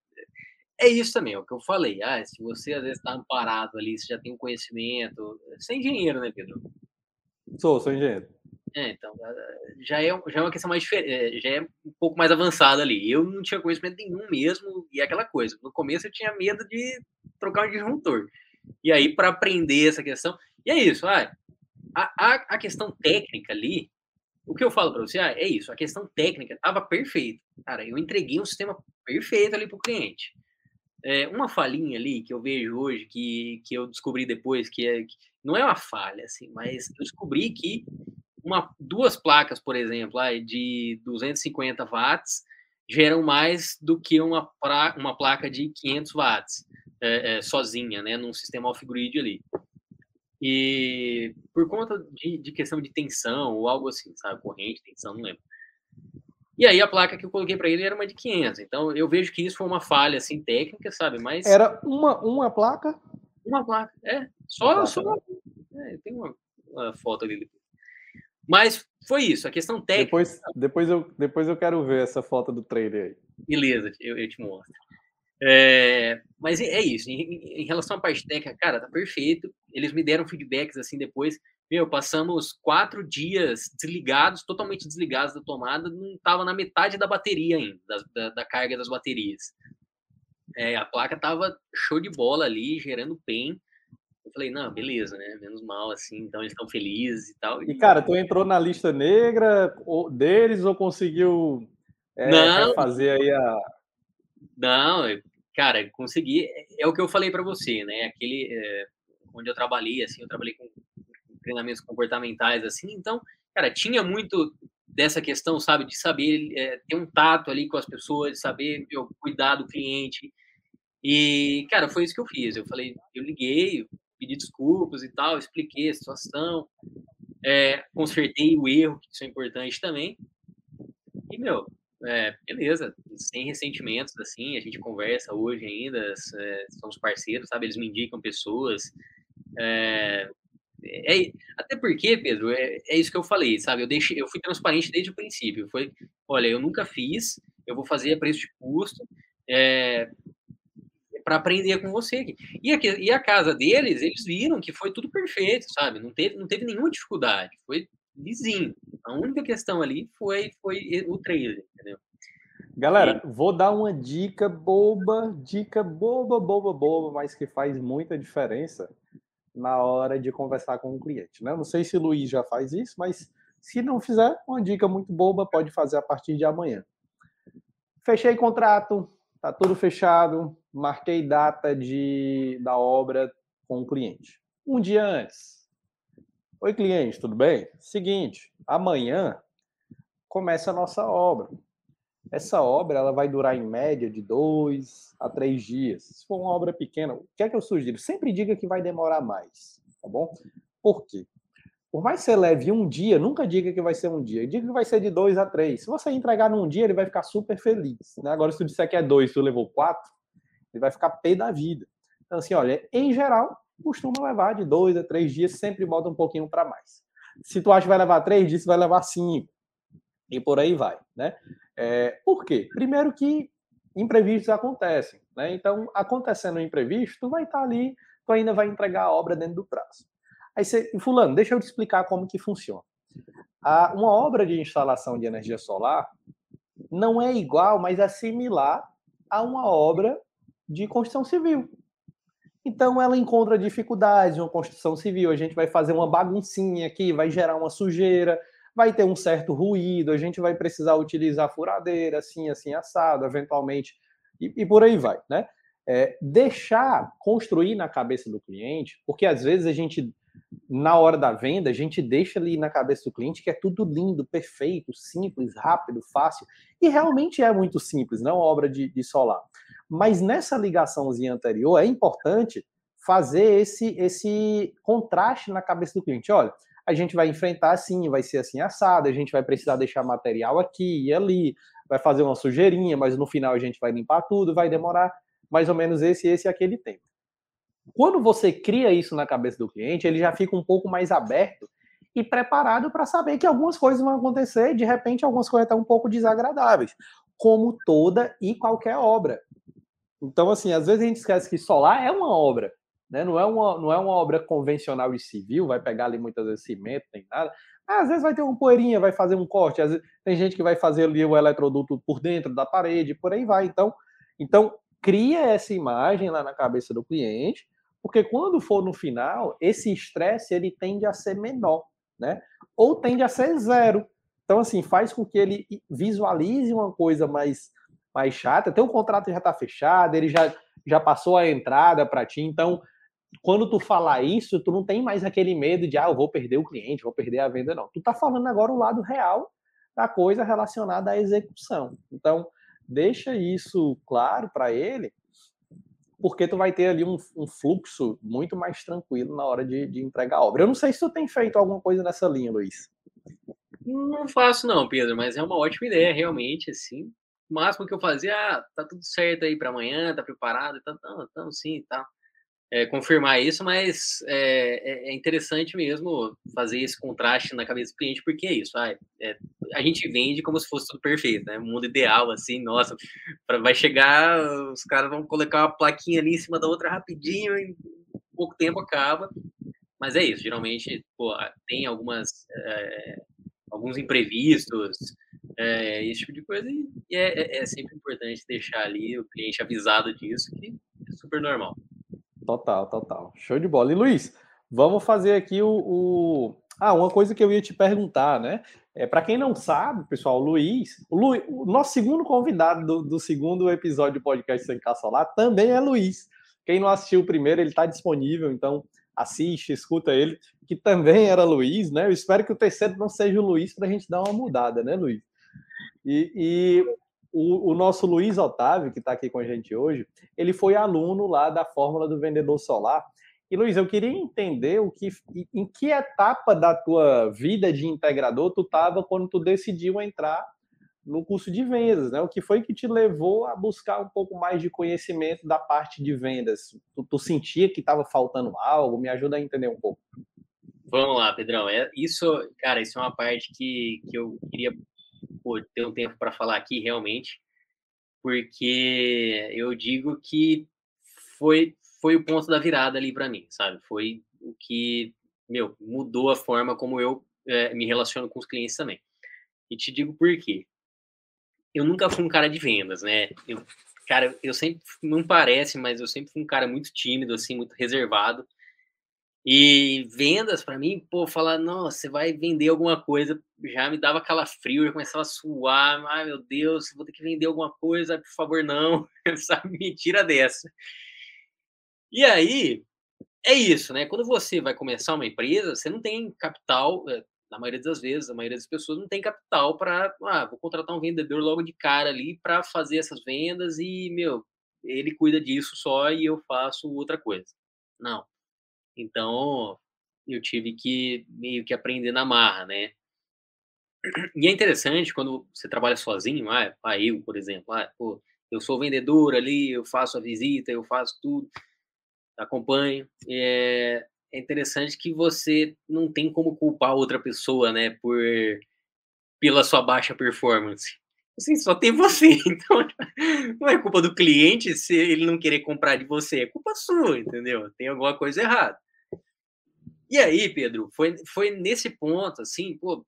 é isso também, é o que eu falei. Ah, se você às vezes está amparado ali, você já tem um conhecimento, você é engenheiro, né, Pedro? Sou, sou engenheiro. É, então, já é, já é uma questão mais diferente, é, já é um pouco mais avançada ali. Eu não tinha conhecimento nenhum mesmo, e é aquela coisa. No começo eu tinha medo de trocar um disjuntor. E aí, para aprender essa questão, e é isso, ah, a, a, a questão técnica ali, o que eu falo para você, ah, é isso, a questão técnica estava perfeita. Cara, eu entreguei um sistema perfeito ali para o cliente. É, uma falhinha ali que eu vejo hoje, que, que eu descobri depois, que, é, que não é uma falha, assim, mas eu descobri que uma, duas placas, por exemplo, de 250 watts geram mais do que uma, pra, uma placa de 500 watts é, é, sozinha, né, num sistema off-grid ali. E por conta de, de, questão de tensão ou algo assim, sabe, corrente, tensão, não lembro. E aí a placa que eu coloquei para ele era uma de 500. Então eu vejo que isso foi uma falha assim técnica, sabe? Mas era uma uma placa? Uma placa, é. Só, placa, só né? é, tem uma, uma foto ali mas foi isso, a questão técnica. Depois, depois, eu, depois eu quero ver essa foto do trailer aí. Beleza, eu, eu te mostro. É, mas é, é isso, em, em, relação à parte técnica, cara, tá perfeito. Eles me deram feedbacks assim depois. Meu, passamos quatro dias desligados, totalmente desligados da tomada, não tava na metade da bateria ainda, da, da, da carga das baterias. é, a placa tava show de bola ali, gerando PEN. Eu falei, não, beleza, né? Menos mal, assim, então eles estão felizes e tal. E, cara, tu entrou na lista negra deles ou conseguiu é, não, fazer aí a. Não, cara, consegui. É o que eu falei para você, né? Aquele. É, onde eu trabalhei, assim, eu trabalhei com treinamentos comportamentais, assim, então, cara, tinha muito dessa questão, sabe, de saber é, ter um tato ali com as pessoas, de saber meu, cuidar do cliente. E, cara, foi isso que eu fiz. Eu falei, eu liguei, pedi desculpas e tal, expliquei a situação, é, consertei o erro, que isso é importante também. E, meu, é, beleza, sem ressentimentos, assim, a gente conversa hoje ainda, é, somos parceiros, sabe? Eles me indicam pessoas. É, é, até porque, Pedro, é, é isso que eu falei, sabe? Eu, deixei, eu fui transparente desde o princípio. Foi, olha, eu nunca fiz, eu vou fazer a preço de custo. É, para aprender com você aqui. E, aqui. e a casa deles, eles viram que foi tudo perfeito, sabe? Não teve, não teve nenhuma dificuldade, foi vizinho. A única questão ali foi, foi o trailer, entendeu? Galera, e... vou dar uma dica boba, dica boba, boba, boba, mas que faz muita diferença na hora de conversar com o cliente. Né? Não sei se o Luiz já faz isso, mas se não fizer, uma dica muito boba pode fazer a partir de amanhã. Fechei contrato, tá tudo fechado, marquei data de, da obra com o cliente. Um dia antes. Oi, cliente, tudo bem? Seguinte, amanhã começa a nossa obra. Essa obra ela vai durar em média de dois a três dias. Se for uma obra pequena, o que é que eu sugiro? Sempre diga que vai demorar mais, tá bom? Por quê? Por mais que você leve um dia, nunca diga que vai ser um dia. Diga que vai ser de dois a três. Se você entregar num dia, ele vai ficar super feliz. Né? Agora, se tu disser que é dois, tu levou quatro, ele vai ficar pé da vida. Então, assim, olha, em geral, costuma levar de dois a três dias, sempre bota um pouquinho para mais. Se tu acha que vai levar três dias, vai levar cinco. E por aí vai, né? É, por quê? Primeiro que imprevistos acontecem, né? Então, acontecendo um imprevisto, tu vai estar ali, tu ainda vai entregar a obra dentro do prazo. Aí você, fulano, deixa eu te explicar como que funciona. A, uma obra de instalação de energia solar não é igual, mas é similar a uma obra de construção civil. Então ela encontra dificuldades uma construção civil. A gente vai fazer uma baguncinha aqui, vai gerar uma sujeira, vai ter um certo ruído, a gente vai precisar utilizar furadeira, assim, assim, assado, eventualmente, e, e por aí vai, né? É, deixar construir na cabeça do cliente, porque às vezes a gente, na hora da venda, a gente deixa ali na cabeça do cliente que é tudo lindo, perfeito, simples, rápido, fácil, e realmente é muito simples, não é obra de, de solar. Mas nessa ligaçãozinha anterior, é importante fazer esse, esse contraste na cabeça do cliente. Olha, a gente vai enfrentar assim, vai ser assim assado, a gente vai precisar deixar material aqui e ali, vai fazer uma sujeirinha, mas no final a gente vai limpar tudo, vai demorar mais ou menos esse, esse e aquele tempo. Quando você cria isso na cabeça do cliente, ele já fica um pouco mais aberto e preparado para saber que algumas coisas vão acontecer, de repente algumas coisas estão um pouco desagradáveis, como toda e qualquer obra. Então, assim, às vezes a gente esquece que solar é uma obra, né? Não, é uma, não é uma obra convencional e civil, vai pegar ali muitas vezes cimento, nem nada. Às vezes vai ter uma poeirinha, vai fazer um corte, às vezes tem gente que vai fazer ali o eletroduto por dentro da parede, por aí vai. Então, então cria essa imagem lá na cabeça do cliente, porque quando for no final, esse estresse ele tende a ser menor, né? Ou tende a ser zero. Então, assim, faz com que ele visualize uma coisa mais, mais chata. Tem um contrato já está fechado, ele já, já passou a entrada para ti, então quando tu falar isso, tu não tem mais aquele medo de, ah, eu vou perder o cliente, vou perder a venda, não. Tu tá falando agora o lado real da coisa relacionada à execução. Então, deixa isso claro para ele, porque tu vai ter ali um, um, fluxo muito mais tranquilo na hora de, de entregar a obra. Eu não sei se tu tem feito alguma coisa nessa linha, Luiz. Não faço não, Pedro, mas é uma ótima ideia, realmente, assim. O máximo que eu fazia, ah, tá tudo certo aí para amanhã, tá preparado, tá, tá, tá sim, tá é, confirmar isso, mas é, é, é, interessante mesmo fazer esse contraste na cabeça do cliente, porque é isso, ah, é, a gente vende como se fosse tudo perfeito, né? Mundo ideal, assim, nossa, pra, vai chegar, os caras vão colocar uma plaquinha ali em cima da outra rapidinho, em pouco tempo acaba. Mas é isso, geralmente pô, tem algumas, é, alguns imprevistos, é, esse tipo de coisa. E é, sempre importante deixar ali o cliente avisado disso, que é super normal. Total, total. Show de bola. E Luiz, vamos fazer aqui o, o... Ah, uma coisa que eu ia te perguntar, né? É, para quem não sabe, pessoal, o Luiz, o, Luiz, o nosso segundo convidado do, do, segundo episódio do podcast Sem Caçolar também é Luiz. Quem não assistiu o primeiro, ele está disponível, então assiste, escuta ele, que também era Luiz, né? Eu espero que o terceiro não seja o Luiz para a gente dar uma mudada, né, Luiz? E, e o, o, nosso Luiz Otávio, que está aqui com a gente hoje, ele foi aluno lá da Fórmula do Vendedor Solar. E Luiz, eu queria entender o que, em que etapa da tua vida de integrador tu estava quando tu decidiu entrar no curso de vendas, né? O que foi que te levou a buscar um pouco mais de conhecimento da parte de vendas? Tu, tu sentia que estava faltando algo? Me ajuda a entender um pouco. Vamos lá, Pedrão. É, isso, cara, isso é uma parte que, que eu queria pô, ter um tempo para falar aqui realmente, porque eu digo que foi foi o ponto da virada ali para mim, sabe? Foi o que meu mudou a forma como eu é, me relaciono com os clientes também. E te digo por quê eu nunca fui um cara de vendas, né? Eu, cara, eu sempre, não parece, mas eu sempre fui um cara muito tímido, assim, muito reservado. E vendas, para mim, pô, falar, nossa, você vai vender alguma coisa, já me dava calafrio, já começava a suar, ai meu Deus, vou ter que vender alguma coisa, por favor, não, *laughs* sabe? Mentira dessa. E aí, é isso, né? Quando você vai começar uma empresa, você não tem capital, eh, na maioria das vezes, a maioria das pessoas não tem capital para, ah, vou contratar um vendedor logo de cara ali para fazer essas vendas e, meu, ele cuida disso só e eu faço outra coisa. Não. Então, eu tive que meio que aprender na marra, né? E é interessante quando você trabalha sozinho, ah, ah eu, por exemplo, ah, pô, eu sou vendedor ali, eu faço a visita, eu faço tudo, acompanho. É, é interessante que você não tem como culpar outra pessoa, né, por pela sua baixa performance. Assim, só tem você. *laughs* Então, não é culpa do cliente se ele não querer comprar de você, é culpa sua, entendeu? Tem alguma coisa errada. E aí, Pedro, foi, foi nesse ponto, assim, pô,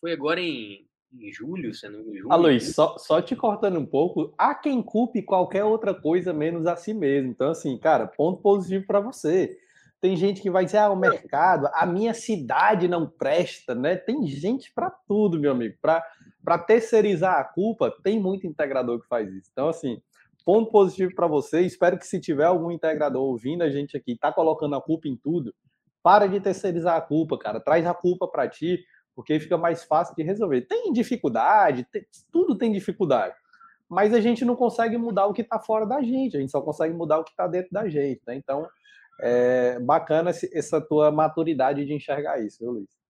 foi agora em, em julho, se não julho. Ah, Luiz, só, só te cortando um pouco, há quem culpe qualquer outra coisa menos a si mesmo. Então, assim, cara, ponto positivo para você. Tem gente que vai dizer, ah, o mercado, a minha cidade não presta, né? Tem gente para tudo, meu amigo. Para terceirizar a culpa, tem muito integrador que faz isso. Então, assim, ponto positivo para você. Espero que se tiver algum integrador ouvindo a gente aqui, tá colocando a culpa em tudo, para de terceirizar a culpa, cara. Traz a culpa para ti, porque fica mais fácil de resolver. Tem dificuldade, tem, tudo tem dificuldade. Mas a gente não consegue mudar o que está fora da gente, a gente só consegue mudar o que está dentro da gente, né? Então, é bacana essa tua maturidade de enxergar isso, viu, Luiz?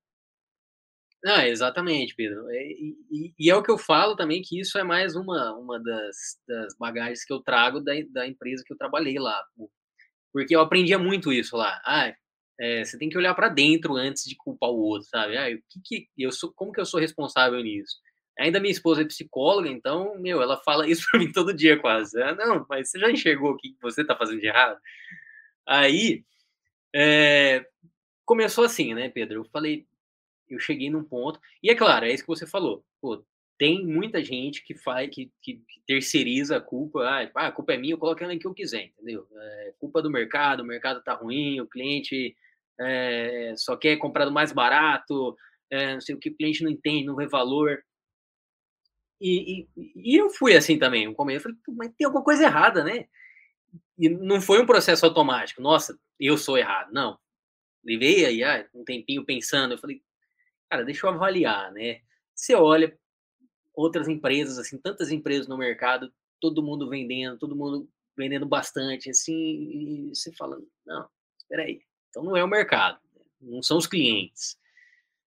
Ah, exatamente, Pedro. E, e, e, é o que eu falo também, que isso é mais uma, uma das, das bagagens que eu trago da, da empresa que eu trabalhei lá. Porque eu aprendia muito isso lá. Ah, é, você tem que olhar para dentro antes de culpar o outro, sabe? Ah, o que, que eu sou, como que eu sou responsável nisso? Ainda minha esposa é psicóloga, então, meu, ela fala isso para mim *laughs* todo dia quase. Ah, não, mas você já enxergou o que você está fazendo de errado? Aí, é, começou assim, né, Pedro? Eu falei, eu cheguei num ponto, e é claro, é isso que você falou. Pô, tem muita gente que faz, que, que, terceiriza a culpa, ah, a culpa é minha, eu coloco ela em que eu quiser, entendeu? É culpa do mercado, o mercado tá ruim, o cliente é, só quer comprar do mais barato, é, não sei o que, o cliente não entende, não vê valor. E, e, e eu fui assim também, no começo, eu falei, mas tem alguma coisa errada, né? E não foi um processo automático. Nossa, eu sou errado. Não. Levei aí ah, um tempinho pensando. Eu falei, cara, deixa eu avaliar, né? Você olha outras empresas, assim, tantas empresas no mercado, todo mundo vendendo, todo mundo vendendo bastante, assim, e você fala, não, espera aí. Então não é o mercado, não são os clientes.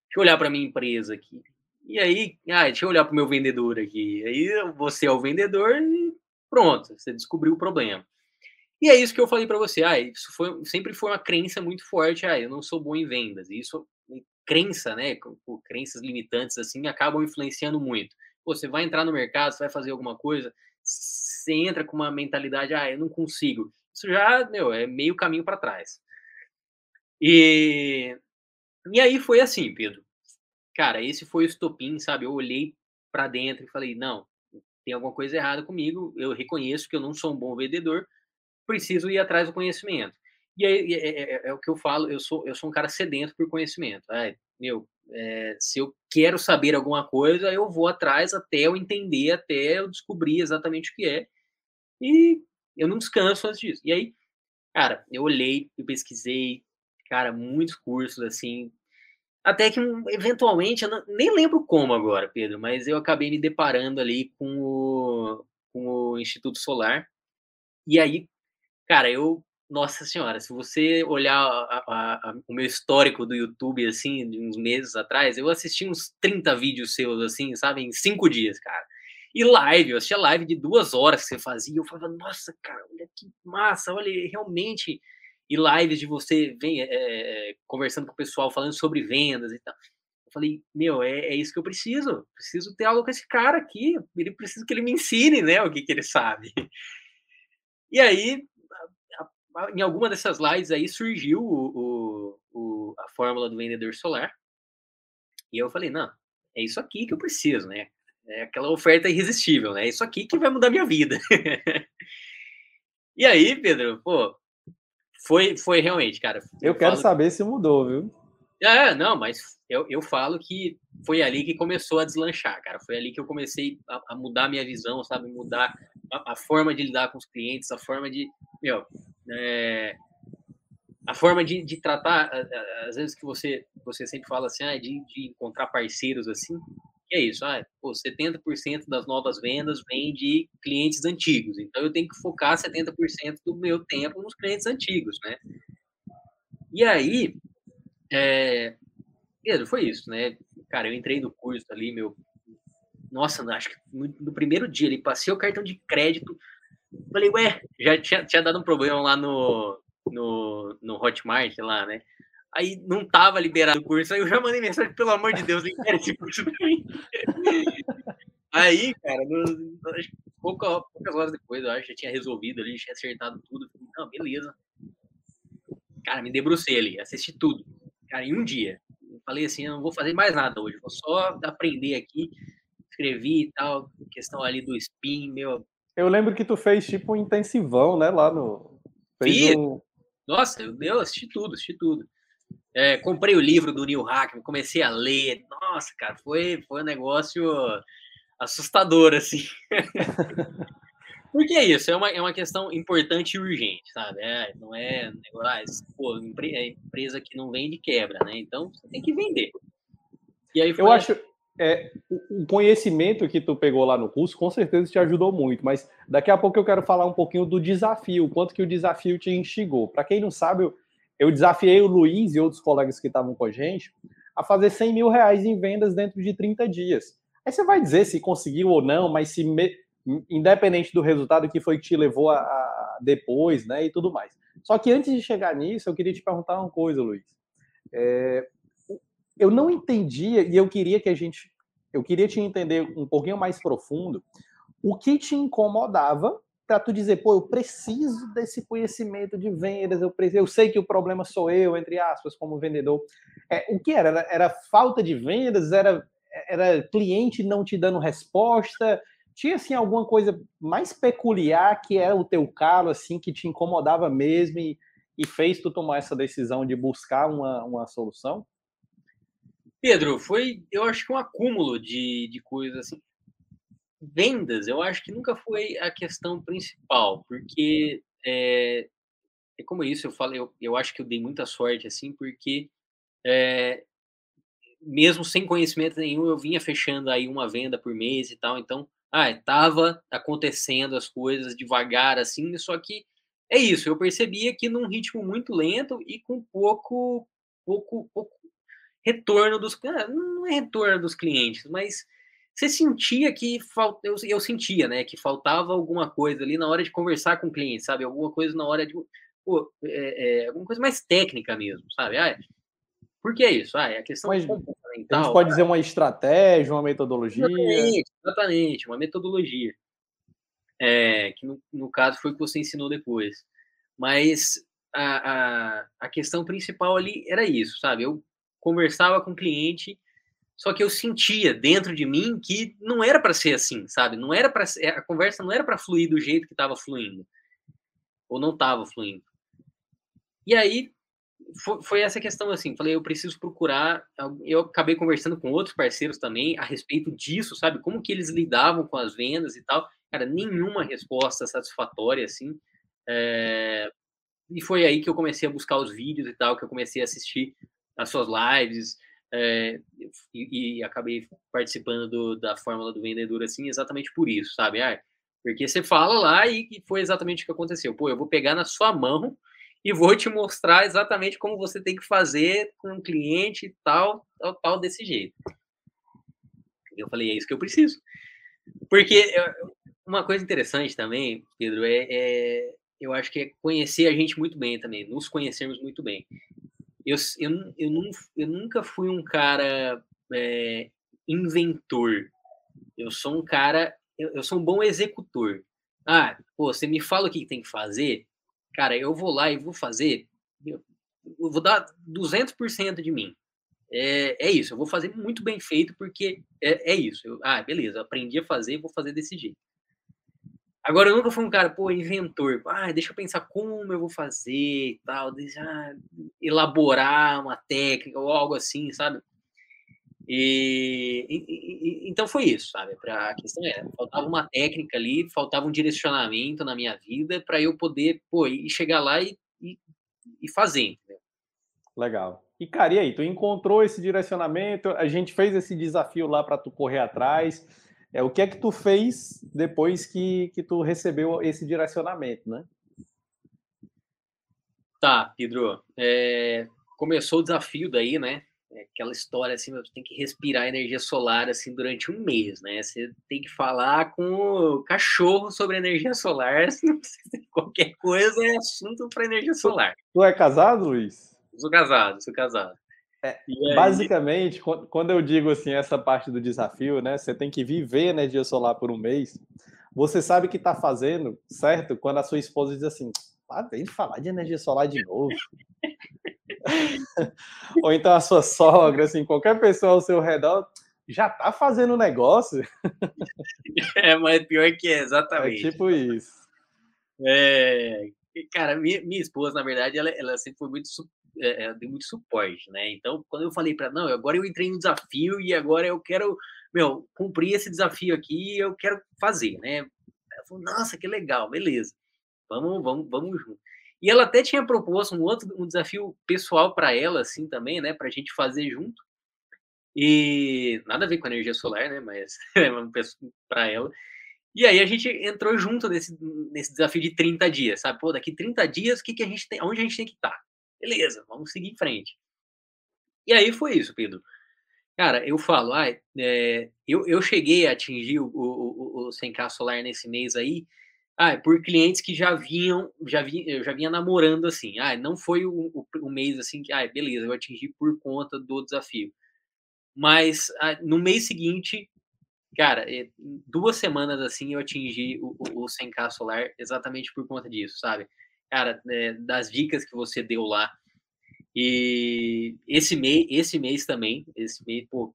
Deixa eu olhar para minha empresa aqui. E aí, ah, deixa eu olhar para o meu vendedor aqui. Aí você é o vendedor e pronto, você descobriu o problema. E é isso que eu falei para você. Ah, isso foi, sempre foi uma crença muito forte. Ah, eu não sou bom em vendas. E isso, crença, né? Crenças limitantes assim, acabam influenciando muito. Pô, você vai entrar no mercado, você vai fazer alguma coisa, você entra com uma mentalidade, ah, eu não consigo. Isso já, meu, é meio caminho para trás. E, e aí foi assim, Pedro. Cara, esse foi o estopim, sabe? Eu olhei para dentro e falei, não, tem alguma coisa errada comigo, eu reconheço que eu não sou um bom vendedor, preciso ir atrás do conhecimento. E aí é, é, é, é o que eu falo, eu sou, eu sou um cara sedento por conhecimento. É, meu, é, se eu quero saber alguma coisa, eu vou atrás até eu entender, até eu descobrir exatamente o que é. E eu não descanso antes disso. E aí, cara, eu olhei, eu pesquisei, cara, muitos cursos assim. Até que, eventualmente, eu não, nem lembro como agora, Pedro, mas eu acabei me deparando ali com o, com o Instituto Solar. E aí, cara, eu nossa senhora, se você olhar a, a, a, o meu histórico do YouTube, assim, de uns meses atrás, eu assisti uns 30 vídeos seus, assim, sabe, em cinco dias, cara. E live, eu assistia live de duas horas que você fazia, eu falava, nossa, cara, olha que massa, olha, realmente. E lives de você vem é, conversando com o pessoal, falando sobre vendas e tal. Eu falei, meu, é, é, isso que eu preciso. Preciso ter algo com esse cara aqui. Ele precisa que ele me ensine, né, o que, que ele sabe. *laughs* E aí, em alguma dessas lives aí surgiu o, o, a fórmula do vendedor solar. E eu falei, não, é isso aqui que eu preciso, né? É aquela oferta irresistível, né? É isso aqui que vai mudar minha vida. *laughs* e aí, Pedro, pô, foi, foi realmente, cara. Eu, eu quero falo... saber se mudou, viu? É, não, mas eu, eu falo que foi ali que começou a deslanchar, cara. Foi ali que eu comecei a, a mudar minha visão, sabe? Mudar a, a, forma de lidar com os clientes, a forma de. Meu, é, a forma de, de tratar, às vezes que você, você sempre fala assim, ah, de, de encontrar parceiros assim, que é isso, ah, pô, 70% das novas vendas vem de clientes antigos, então eu tenho que focar 70% do meu tempo nos clientes antigos, né? E aí, é, Pedro, foi isso, né? Cara, eu entrei no curso ali, meu, nossa, acho que no, primeiro dia ali, passei o cartão de crédito, Falei, ué, já tinha, tinha dado um problema lá no, no, no Hotmart, lá, né? Aí não tava liberado o curso, aí eu já mandei mensagem, pelo amor de Deus, libera esse curso pra mim. *laughs* Aí, cara, no, pouca, poucas horas depois, eu acho já tinha resolvido ali, tinha acertado tudo. Falei, não, beleza. Cara, me debrucei ali, assisti tudo. Cara, em um dia. falei assim, eu não vou fazer mais nada hoje, vou só aprender aqui. Escrevi e tal, questão ali do spin, meu, eu lembro que tu fez tipo um intensivão, né? Lá no. Fez um... Nossa, eu, eu assisti tudo, assisti tudo. É, comprei o livro do Neil Hackman, comecei a ler. Nossa, cara, foi, foi um negócio assustador, assim. *laughs* Porque é isso, é uma, é uma questão importante e urgente, sabe? É, não é negócio, ah, pô, é empresa que não vende quebra, né? Então você tem que vender. E aí foi... Eu acho é, o conhecimento que tu pegou lá no curso com certeza te ajudou muito, mas daqui a pouco eu quero falar um pouquinho do desafio, quanto que o desafio te instigou. Para quem não sabe, eu, eu, desafiei o Luiz e outros colegas que estavam com a gente a fazer 100 mil reais em vendas dentro de 30 dias. Aí você vai dizer se conseguiu ou não, mas se me, independente do resultado que foi que te levou a, a, depois, né, e tudo mais. Só que antes de chegar nisso, eu queria te perguntar uma coisa, Luiz. É, eu não entendia e eu queria que a gente, eu queria te entender um pouquinho mais profundo, o que te incomodava para tu dizer, pô, eu preciso desse conhecimento de vendas, eu, preciso, eu sei que o problema sou eu, entre aspas, como vendedor. É, o que era? era? Era falta de vendas? Era, era cliente não te dando resposta? Tinha, assim, alguma coisa mais peculiar que era o teu calo, assim, que te incomodava mesmo e, e fez tu tomar essa decisão de buscar uma, uma solução? Pedro, foi, eu acho que um acúmulo de, de coisas assim. Vendas, eu acho que nunca foi a questão principal, porque é, é como isso, eu falei, eu, eu acho que eu dei muita sorte, assim, porque é, mesmo sem conhecimento nenhum, eu vinha fechando aí uma venda por mês e tal, então, ah, estava acontecendo as coisas devagar, assim, só que é isso, eu percebia que num ritmo muito lento e com pouco, pouco, pouco retorno dos ah, não é retorno dos clientes, mas você sentia que falta, eu, eu sentia, né, que faltava alguma coisa ali na hora de conversar com o cliente, sabe? Alguma coisa na hora de pô, é, é, alguma coisa mais técnica mesmo, sabe? Ah, por que isso? Ah, é a questão mas, comportamental. A gente pode dizer uma estratégia, uma metodologia. Exatamente, exatamente uma metodologia. É, que no, no caso foi o que você ensinou depois. Mas a, a, a questão principal ali era isso, sabe? Eu conversava com o cliente Só que eu sentia dentro de mim que não era para ser assim, sabe? Não era para a conversa não era para fluir do jeito que estava fluindo ou não estava fluindo. E aí foi, essa questão assim, falei, eu preciso procurar. Eu acabei conversando com outros parceiros também a respeito disso, sabe? Como que eles lidavam com as vendas e tal. Cara, nenhuma resposta satisfatória assim. É... E foi aí que eu comecei a buscar os vídeos e tal, que eu comecei a assistir as suas lives é... e, e, acabei participando do, da fórmula do vendedor assim, exatamente por isso, sabe? Ah, porque você fala lá e, e foi exatamente o que aconteceu. Pô, eu vou pegar na sua mão e vou te mostrar exatamente como você tem que fazer com o cliente e tal, tal, tal, desse jeito. Eu falei, é isso que eu preciso. Porque uma coisa interessante também, Pedro, é, é eu acho que é conhecer a gente muito bem também, nos conhecermos muito bem. Eu, eu, eu, não, eu nunca fui um cara é, inventor. Eu sou um cara, eu, eu sou um bom executor. Ah, pô, você me fala o que tem que fazer, cara, eu vou lá e vou fazer, eu vou dar 200% de mim. É, é isso, eu vou fazer muito bem feito, porque é, é isso. Eu, ah, beleza, aprendi a fazer, vou fazer desse jeito. Agora, eu nunca fui um cara, pô, inventor. Ah, deixa eu pensar como eu vou fazer e tal, deixa, ah, elaborar uma técnica ou algo assim, sabe? E, e, e, então foi isso, sabe? Pra, a questão era, faltava uma técnica ali, faltava um direcionamento na minha vida para eu poder, pô, e chegar lá e, e, e fazer, entendeu? Legal. E, cara, e aí, tu encontrou esse direcionamento, a gente fez esse desafio lá para tu correr atrás. É, o que é que tu fez depois que, que tu recebeu esse direcionamento, né? Tá, Pedro. É, começou o desafio daí, né? É aquela história assim, você tem que respirar energia solar assim durante um mês, né? Você tem que falar com o cachorro sobre energia solar, *laughs* qualquer coisa é assunto para energia solar. Tu é casado, Luiz? Sou casado, sou casado. É, basicamente, quando eu digo assim essa parte do desafio, né? Você tem que viver energia solar por um mês. Você sabe que está fazendo, certo? Quando a sua esposa diz assim, ah, vem falar de energia solar de novo. *laughs* Ou então a sua sogra, assim, qualquer pessoa ao seu redor já tá fazendo negócio. *laughs* É, mas pior que é, exatamente. É tipo isso. É, cara, minha, minha esposa, na verdade, ela, ela sempre foi muito, é, ela deu muito suporte, né? Então, quando eu falei para não, agora eu entrei no desafio e agora eu quero, meu, cumprir esse desafio aqui, eu quero fazer, né? Ela falou, nossa, que legal, beleza. Vamos, vamos, vamos junto. E ela até tinha proposto um outro um desafio pessoal para ela, assim, também, né? Para a gente fazer junto. E nada a ver com energia solar, né? Mas *laughs* é para ela. E aí a gente entrou junto nesse, nesse desafio de 30 dias, sabe? Pô, daqui 30 dias, que que a gente tem, onde a gente tem que estar? Tá? Beleza, vamos seguir em frente. E aí foi isso, Pedro. Cara, eu falo, ah, é, eu, eu cheguei a atingir o, o, o, o 100k solar nesse mês aí, ah, por clientes que já vinham, já vinha, eu já vinha namorando assim. Ah, não foi o, o, o, mês assim que, ah, beleza, eu atingi por conta do desafio. Mas ah, no mês seguinte, cara, duas semanas assim eu atingi o, o, o 100k solar exatamente por conta disso, sabe? Cara, é, das dicas que você deu lá. E esse mês, esse mês também, esse mês, pô,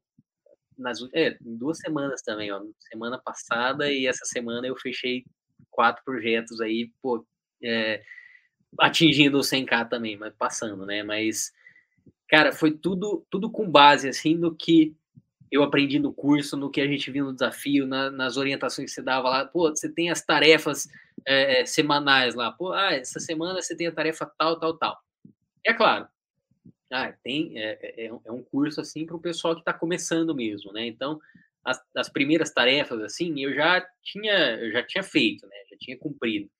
nas é, duas semanas também, ó, semana passada e essa semana eu fechei quatro projetos aí, pô, é, atingindo o 100k também, mas passando, né? Mas, cara, foi tudo, tudo com base, assim, no que eu aprendi no curso, no que a gente viu no desafio, na, nas orientações que você dava lá. Pô, você tem as tarefas é, semanais lá. Pô, ah, essa semana você tem a tarefa tal, tal, tal. É claro, ah, tem, é, é, é um curso, assim, para o pessoal que está começando mesmo, né? Então, as, as, primeiras tarefas, assim, eu já tinha, eu já tinha feito, né? Já tinha cumprido.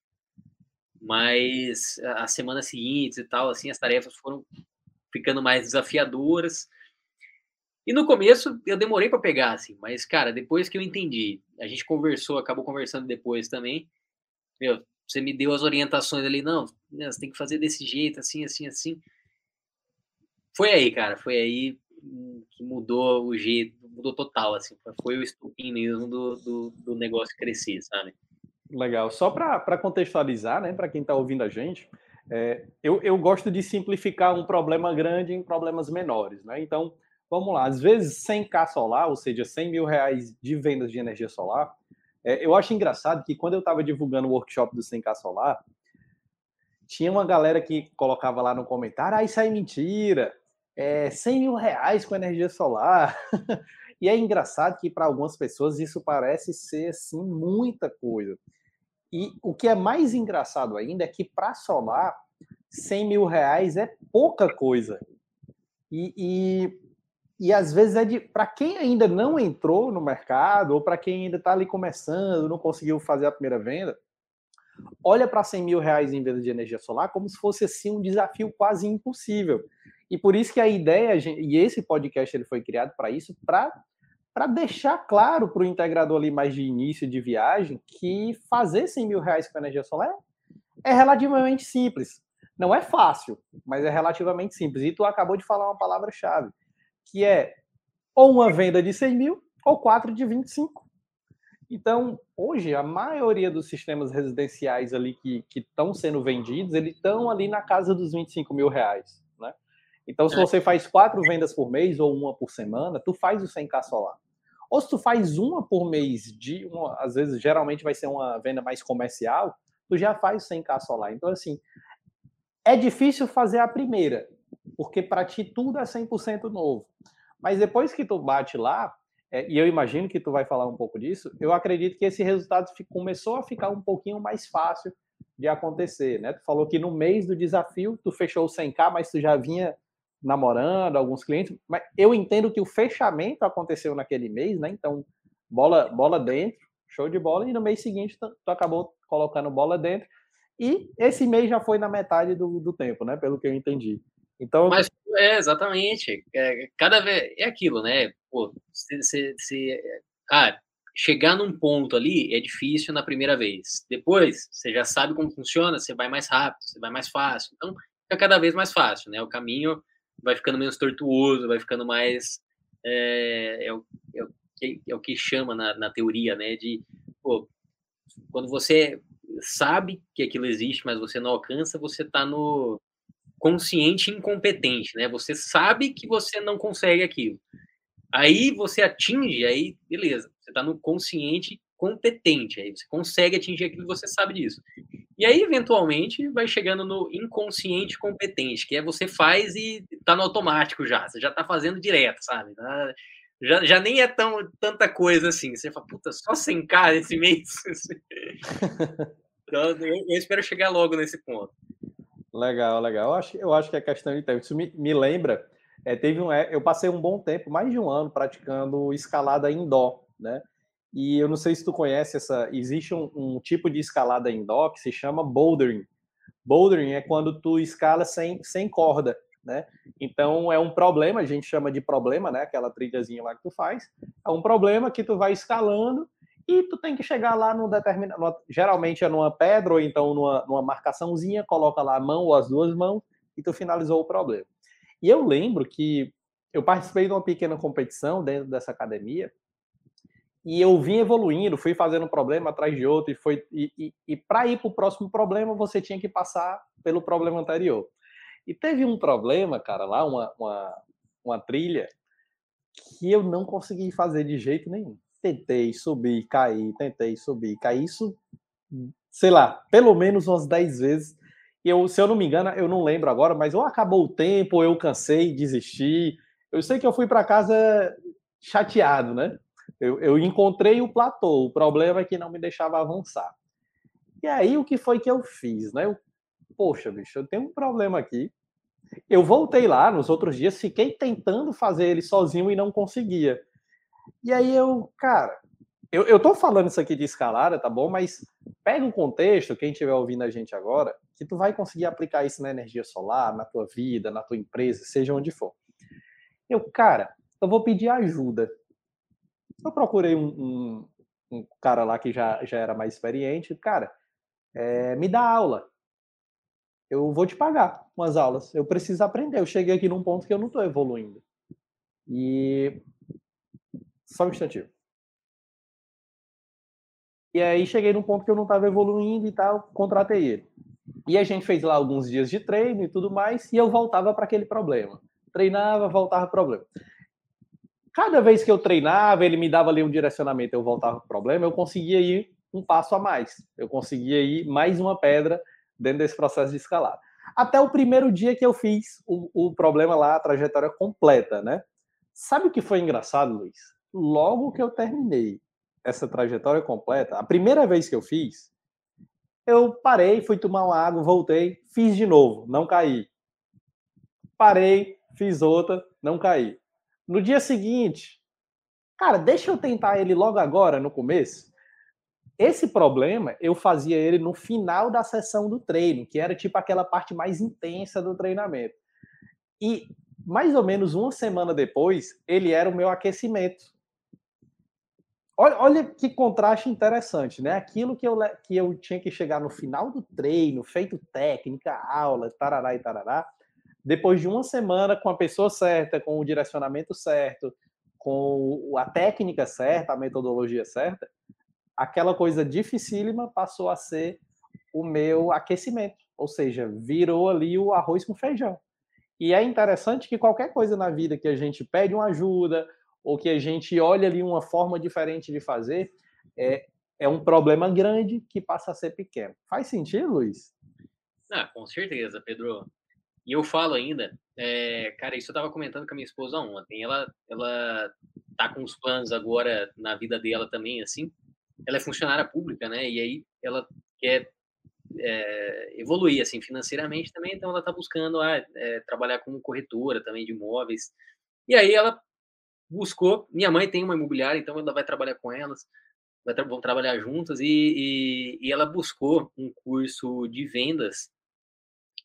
Mas as semanas seguintes e tal, assim, as tarefas foram ficando mais desafiadoras. E no começo eu demorei para pegar, assim, mas, cara, depois que eu entendi, a gente conversou, acabou conversando depois também, meu, você me deu as orientações ali, não, né, você tem que fazer desse jeito, assim, assim, assim. Foi aí, cara, foi aí que mudou o jeito, mudou total, assim, foi o estupim mesmo do, do, do negócio crescer, sabe? Legal. Só para contextualizar, né, para quem está ouvindo a gente, é, eu, eu gosto de simplificar um problema grande em problemas menores, né? Então, vamos lá, às vezes 100k solar, ou seja, 100 mil reais de vendas de energia solar, é, eu acho engraçado que quando eu estava divulgando o workshop do 100k solar, tinha uma galera que colocava lá no comentário, ah, isso aí é mentira, é 100 mil reais com energia solar. *laughs* e é engraçado que para algumas pessoas isso parece ser assim muita coisa. E o que é mais engraçado ainda é que para solar 100 mil reais é pouca coisa. E, e, e às vezes é de para quem ainda não entrou no mercado ou para quem ainda está ali começando, não conseguiu fazer a primeira venda, olha para 100 mil reais em venda de energia solar como se fosse assim um desafio quase impossível. E por isso que a ideia, e esse podcast ele foi criado para isso, para para deixar claro para o integrador ali mais de início de viagem que fazer 100 mil reais com energia solar é relativamente simples. Não é fácil, mas é relativamente simples. E tu acabou de falar uma palavra-chave, que é ou uma venda de 100 mil ou quatro de 25. Então, hoje, a maioria dos sistemas residenciais ali que estão sendo vendidos, eles estão ali na casa dos 25 mil reais? Então, se é. você faz quatro vendas por mês ou uma por semana, tu faz o 100k solar. Ou se tu faz uma por mês, de uma, às vezes, geralmente vai ser uma venda mais comercial, tu já faz o 100k solar. Então, assim, é difícil fazer a primeira, porque para ti tudo é 100% novo. Mas depois que tu bate lá, é, e eu imagino que tu vai falar um pouco disso, eu acredito que esse resultado começou a ficar um pouquinho mais fácil de acontecer, né? Tu falou que no mês do desafio tu fechou o 100k, mas tu já vinha namorando alguns clientes, mas eu entendo que o fechamento aconteceu naquele mês, né? Então, bola bola dentro, show de bola, e no mês seguinte tu, tu acabou colocando bola dentro, e esse mês já foi na metade do, do tempo, né? Pelo que eu entendi. Então, mas é exatamente. É, cada vez é aquilo, né? Pô, se, se, se, ah, chegar num ponto ali é difícil na primeira vez. Depois, você já sabe como funciona, você vai mais rápido, você vai mais fácil. Então, fica cada vez mais fácil, né? O caminho vai ficando menos tortuoso, vai ficando mais é, é, o, é, o, é o que chama na, na teoria, né? De pô, quando você sabe que aquilo existe, mas você não alcança, você está no consciente incompetente, né? Você sabe que você não consegue aquilo. Aí você atinge, aí beleza, você está no consciente competente, aí você consegue atingir aquilo que você sabe disso. E aí, eventualmente, vai chegando no inconsciente competente, que é você faz e tá no automático já, você já tá fazendo direto, sabe? Tá, já, já nem é tão, tanta coisa assim. Você fala, puta, só 100k esse *laughs* mês. então, eu, eu espero chegar logo nesse ponto. Legal, legal. Eu acho, eu acho que é questão de tempo. Isso me, me lembra, é, teve um, é, eu passei um bom tempo, mais de um ano, praticando escalada indoor, né? E eu não sei se tu conhece essa, existe um, um tipo de escalada indoor que se chama bouldering. Bouldering é quando tu escala sem, sem corda, né? Então é um problema, a gente chama de problema, né? Aquela trilhazinha lá que tu faz. É um problema que tu vai escalando e tu tem que chegar lá no determinado. Geralmente é numa pedra ou então numa, numa marcaçãozinha, coloca lá a mão ou as duas mãos e tu finalizou o problema. E eu lembro que eu participei de uma pequena competição dentro dessa academia e eu vim evoluindo, fui fazendo um problema atrás de outro e foi e, e, e para ir para o próximo problema você tinha que passar pelo problema anterior. E teve um problema, cara, lá uma, uma, uma trilha que eu não consegui fazer de jeito nenhum tentei subir, cair, tentei subir, cair. Isso, sei lá, pelo menos umas 10 vezes. Eu, se eu não me engano, eu não lembro agora, mas ou acabou o tempo, ou eu cansei, desisti. Eu sei que eu fui para casa chateado, né? Eu, eu encontrei o platô, o problema é que não me deixava avançar. E aí, o que foi que eu fiz, né? Eu, poxa, bicho, eu tenho um problema aqui. Eu voltei lá nos outros dias, fiquei tentando fazer ele sozinho e não conseguia. E aí eu, cara, eu, eu tô falando isso aqui de escalada, tá bom? Mas pega o contexto, quem estiver ouvindo a gente agora, que tu vai conseguir aplicar isso na energia solar, na tua vida, na tua empresa, seja onde for. Eu, cara, eu vou pedir ajuda. Eu procurei um, um, um cara lá que já, já era mais experiente. Cara, é, me dá aula. Eu vou te pagar umas aulas. Eu preciso aprender. Eu cheguei aqui num ponto que eu não estou evoluindo. E só um instantinho. E aí cheguei num ponto que eu não estava evoluindo e tal, contratei ele. E a gente fez lá alguns dias de treino e tudo mais, e eu voltava para aquele problema. Treinava, voltava problema. Cada vez que eu treinava, ele me dava ali um direcionamento, eu voltava para o problema, eu conseguia ir um passo a mais. Eu conseguia ir mais uma pedra dentro desse processo de escalar. Até o primeiro dia que eu fiz o, o problema lá, a trajetória completa, né? Sabe o que foi engraçado, Luiz? Logo que eu terminei essa trajetória completa, a primeira vez que eu fiz, eu parei, fui tomar uma água, voltei, fiz de novo, não caí. Parei, fiz outra, não caí. No dia seguinte, cara, deixa eu tentar ele logo agora, no começo. Esse problema eu fazia ele no final da sessão do treino, que era tipo aquela parte mais intensa do treinamento. E mais ou menos uma semana depois, ele era o meu aquecimento. Olha, olha que contraste interessante, né? Aquilo que eu, que eu tinha que chegar no final do treino, feito técnica, aula, tarará e tarará, depois de uma semana com a pessoa certa, com o direcionamento certo, com a técnica certa, a metodologia certa, aquela coisa dificílima passou a ser o meu aquecimento, ou seja, virou ali o arroz com feijão. E é interessante que qualquer coisa na vida que a gente pede uma ajuda, ou que a gente olha ali uma forma diferente de fazer, é, é um problema grande que passa a ser pequeno. Faz sentido, Luiz? Ah, com certeza, Pedro. E eu falo ainda, é, cara, isso eu estava comentando com a minha esposa ontem. Ela, ela tá com os planos agora na vida dela também, assim. Ela é funcionária pública, né? E aí ela quer é, evoluir, assim, financeiramente também. Então ela está buscando ah, é, trabalhar como corretora também de imóveis. E aí ela buscou. Minha mãe tem uma imobiliária, então ela vai trabalhar com elas, tra vão trabalhar juntas, e, e, e, ela buscou um curso de vendas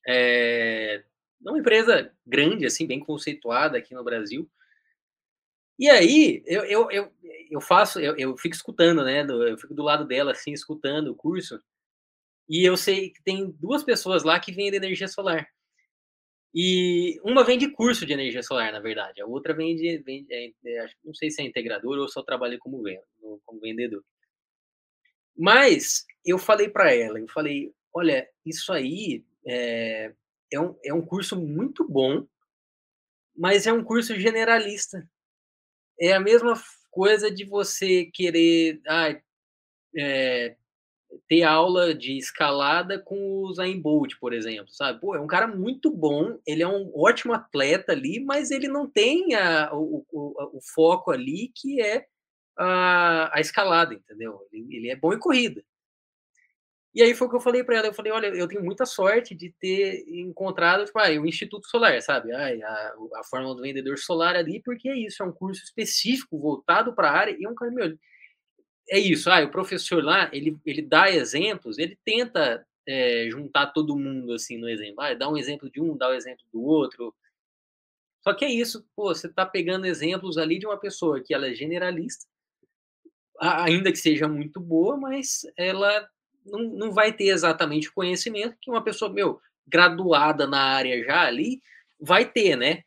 é, numa empresa grande, assim, bem conceituada aqui no Brasil. E aí, eu, eu, eu, eu faço, eu, eu fico escutando, né? eu fico do lado dela, assim, escutando o curso. E eu sei que tem duas pessoas lá que vendem energia solar. E uma vende curso de energia solar, na verdade. A outra vende, vende é, é, não sei se é integrador ou só trabalha como, venda, como vendedor. Mas eu falei para ela, eu falei, olha, isso aí é, é, um, é um curso muito bom, mas é um curso generalista. É a mesma coisa de você querer ah, é, ter aula de escalada com o Zayn Bolt, por exemplo, sabe? Pô, é um cara muito bom, ele é um ótimo atleta ali, mas ele não tem a, o, o, o foco ali que é a, a escalada, entendeu? Ele, ele, é bom em corrida. E aí foi o que eu falei para ela, eu falei, olha, eu tenho muita sorte de ter encontrado, tipo, ah, o Instituto Solar, sabe? Ah, a, a forma do vendedor solar ali, porque é isso, é um curso específico, voltado para a área, e é um cara, meu, é isso, ah, o professor lá, ele, ele dá exemplos, ele tenta é, juntar todo mundo assim no exemplo. Ah, dá um exemplo de um, dá um exemplo do outro. Só que é isso, pô, você está pegando exemplos ali de uma pessoa que ela é generalista, ainda que seja muito boa, mas ela não, não vai ter exatamente o conhecimento que uma pessoa, meu, graduada na área já ali, vai ter, né?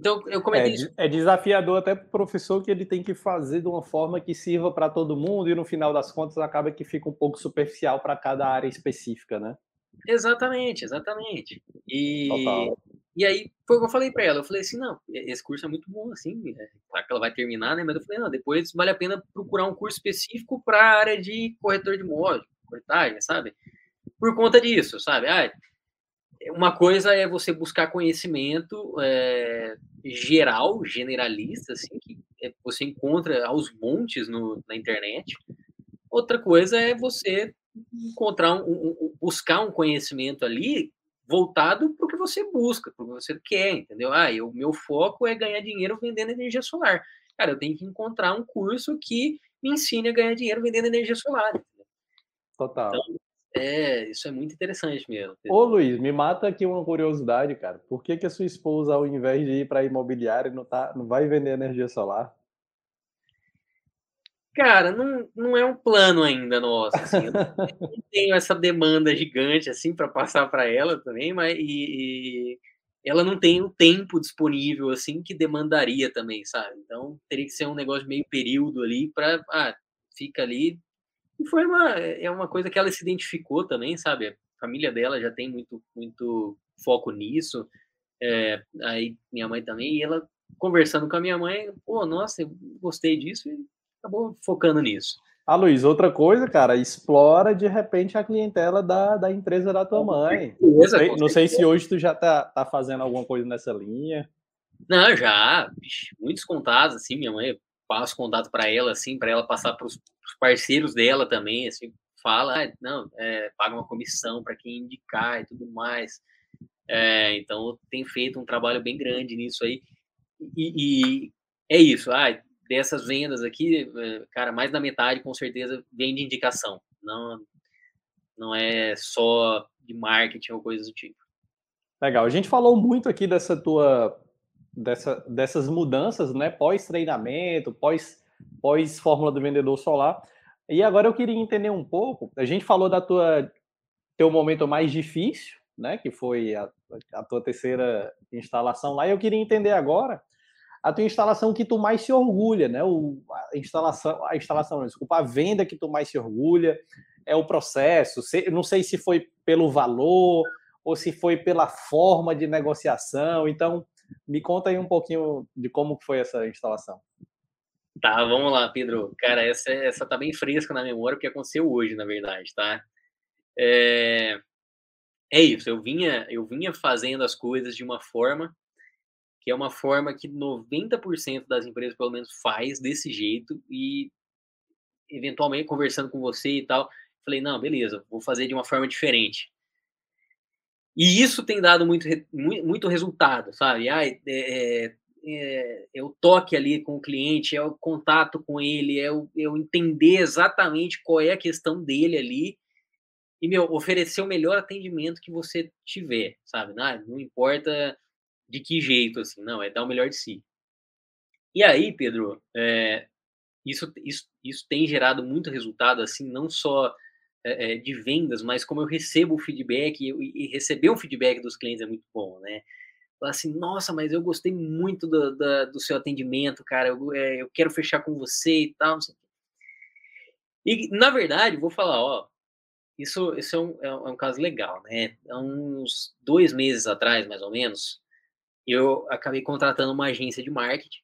Então, eu comentei é, isso. É desafiador até para o professor que ele tem que fazer de uma forma que sirva para todo mundo e no final das contas acaba que fica um pouco superficial para cada área específica, né? Exatamente, exatamente. E, Total. e aí foi o que eu falei para ela. Eu falei assim, não, esse curso é muito bom, assim, é, claro que ela vai terminar, né? Mas eu falei, não, depois vale a pena procurar um curso específico para a área de corretor de imóvel, corretagem, sabe? Por conta disso, sabe? Ah, uma coisa é você buscar conhecimento é, geral, generalista, assim, que é, você encontra aos montes no, na internet. Outra coisa é você encontrar um, um, buscar um conhecimento ali voltado para o que você busca, para o que você quer, entendeu? Ah, o meu foco é ganhar dinheiro vendendo energia solar. Cara, eu tenho que encontrar um curso que me ensine a ganhar dinheiro vendendo energia solar. Total. Então, é, isso é muito interessante mesmo. Ô Luiz, me mata aqui uma curiosidade, cara. Por que, que a sua esposa, ao invés de ir para imobiliária, não, tá, não vai vender energia solar? Cara, não, não é um plano ainda nosso. Assim. Eu *laughs* não, tenho essa demanda gigante assim para passar para ela também, mas e, e, ela não tem o tempo disponível assim que demandaria também, sabe? Então teria que ser um negócio meio período ali para ah, fica ali e foi uma, é uma coisa que ela se identificou também, sabe? A família dela já tem muito, muito foco nisso. É, aí minha mãe também, e ela conversando com a minha mãe, pô, nossa, eu gostei disso e acabou focando nisso. Ah, Luiz, outra coisa, cara, explora de repente a clientela da, da empresa da tua mãe. não, sei, não sei se hoje tu já tá, tá fazendo alguma coisa nessa linha. Não, já, muitos contatos, assim, minha mãe passa contato para ela, assim, para ela passar para os parceiros dela também, assim, fala, ah, não, é, paga uma comissão para quem indicar e tudo mais. É, então, tem feito um trabalho bem grande nisso aí. E, e é isso, ah, dessas vendas aqui, é, cara, mais da metade com certeza vem de indicação. Não, não é só de marketing ou coisas do tipo. Legal. A gente falou muito aqui dessa tua dessa, dessas mudanças, né? Pós treinamento, pós pós fórmula do vendedor solar. E agora eu queria entender um pouco. A gente falou da tua teu momento mais difícil, né? Que foi a, a tua terceira instalação lá. E eu queria entender agora a tua instalação que tu mais se orgulha, né? O, a instalação, a instalação, desculpa, a venda que tu mais se orgulha, é o processo. não sei se foi pelo valor ou se foi pela forma de negociação. Então, me conta aí um pouquinho de como foi essa instalação. Tá, vamos lá, Pedro. Cara, essa, essa tá bem fresca na memória, porque aconteceu hoje, na verdade, tá? É, é isso, eu vinha, eu vinha fazendo as coisas de uma forma que é uma forma que 90% das empresas, pelo menos, faz desse jeito e, eventualmente, conversando com você e tal, falei, não, beleza, vou fazer de uma forma diferente. E isso tem dado muito, muito resultado, sabe? Ah, é, é, é, é, o toque ali com o cliente, é o contato com ele, é o, é o entender exatamente qual é a questão dele ali e, meu, oferecer o melhor atendimento que você tiver, sabe? Não, não importa de que jeito, assim, não, é dar o melhor de si. E aí, Pedro, é, isso, isso, isso tem gerado muito resultado, assim, não só é, de vendas, mas como eu recebo o feedback, e, e receber um feedback dos clientes é muito bom, né? Falar assim, nossa, mas eu gostei muito do, do, do seu atendimento, cara, eu, é, eu quero fechar com você e tal, E, na verdade, vou falar, ó, isso, isso é, um, é um caso legal, né? Há uns dois meses atrás, mais ou menos, eu acabei contratando uma agência de marketing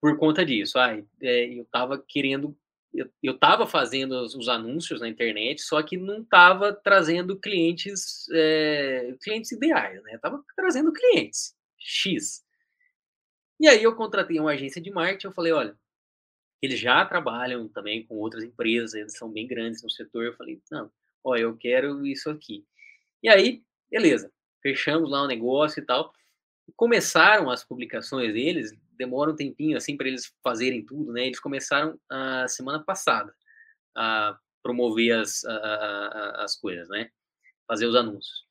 por conta disso. Ah, é, eu estava querendo, eu estava fazendo os, os, anúncios na internet, só que não estava trazendo clientes, é, clientes ideais, né? Estava trazendo clientes X. E aí eu contratei uma agência de marketing, eu falei, olha, eles já trabalham também com outras empresas, eles são bem grandes no setor. Eu falei, não, ó, eu quero isso aqui. E aí, beleza, fechamos lá o negócio e tal começaram as publicações deles, demora um tempinho assim para eles fazerem tudo, né? Eles começaram a semana passada a promover as, a, a, as coisas, né? Fazer os anúncios.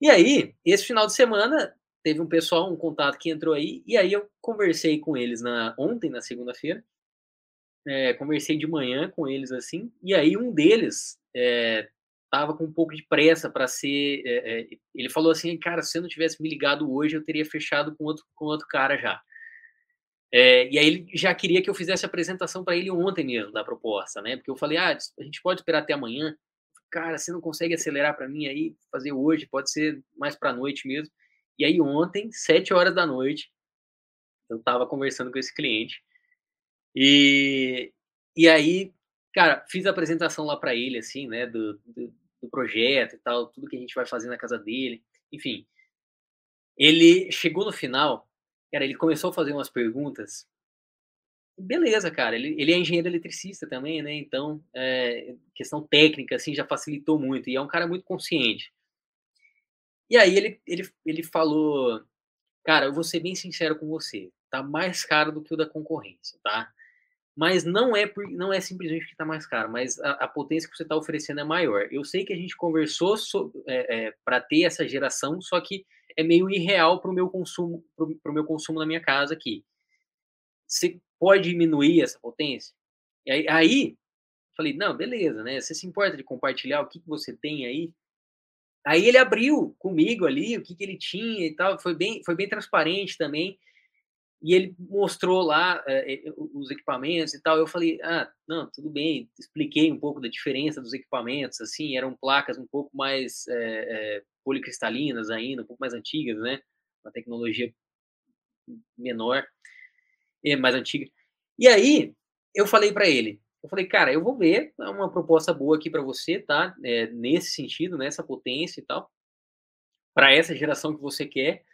E aí, esse final de semana, teve um pessoal, um contato que entrou aí, e aí eu conversei com eles na ontem, na segunda-feira, é, conversei de manhã com eles assim, e aí um deles é, estava com um pouco de pressa para ser. É, é, ele falou assim, cara, se eu não tivesse me ligado hoje, eu teria fechado com outro, com outro cara já. É, e aí ele já queria que eu fizesse a apresentação para ele ontem mesmo da proposta, né? Porque eu falei, ah, a gente pode esperar até amanhã. Cara, você não consegue acelerar para mim aí, fazer hoje, pode ser mais para noite mesmo. E aí ontem, sete horas da noite, eu estava conversando com esse cliente e, e aí cara, fiz a apresentação lá para ele, assim, né, do, do, do, projeto e tal, tudo que a gente vai fazer na casa dele, enfim. Ele chegou no final, cara, ele começou a fazer umas perguntas. Beleza, cara, ele, ele é engenheiro eletricista também, né, então, é, questão técnica, assim, já facilitou muito, e é um cara muito consciente. E aí ele, ele, ele falou, cara, eu vou ser bem sincero com você, tá mais caro do que o da concorrência, tá? mas não é por, não é simplesmente que está mais caro, mas a, a, potência que você está oferecendo é maior. Eu sei que a gente conversou é, é, para ter essa geração, só que é meio irreal para o meu consumo, para o meu consumo na minha casa aqui. Você pode diminuir essa potência? E aí, aí, falei, não, beleza, né? Você se importa de compartilhar o que, que você tem aí? Aí ele abriu comigo ali o que, que ele tinha e tal, foi bem, foi bem transparente também e ele mostrou lá é, os equipamentos e tal. Eu falei, ah, não, tudo bem. Expliquei um pouco da diferença dos equipamentos, assim, eram placas um pouco mais é, é, policristalinas ainda, um pouco mais antigas, né? Uma tecnologia menor, é mais antiga. E aí eu falei para ele, eu falei, cara, eu vou ver é uma proposta boa aqui para você, tá? É, nesse sentido, nessa potência e tal, para essa geração que você quer,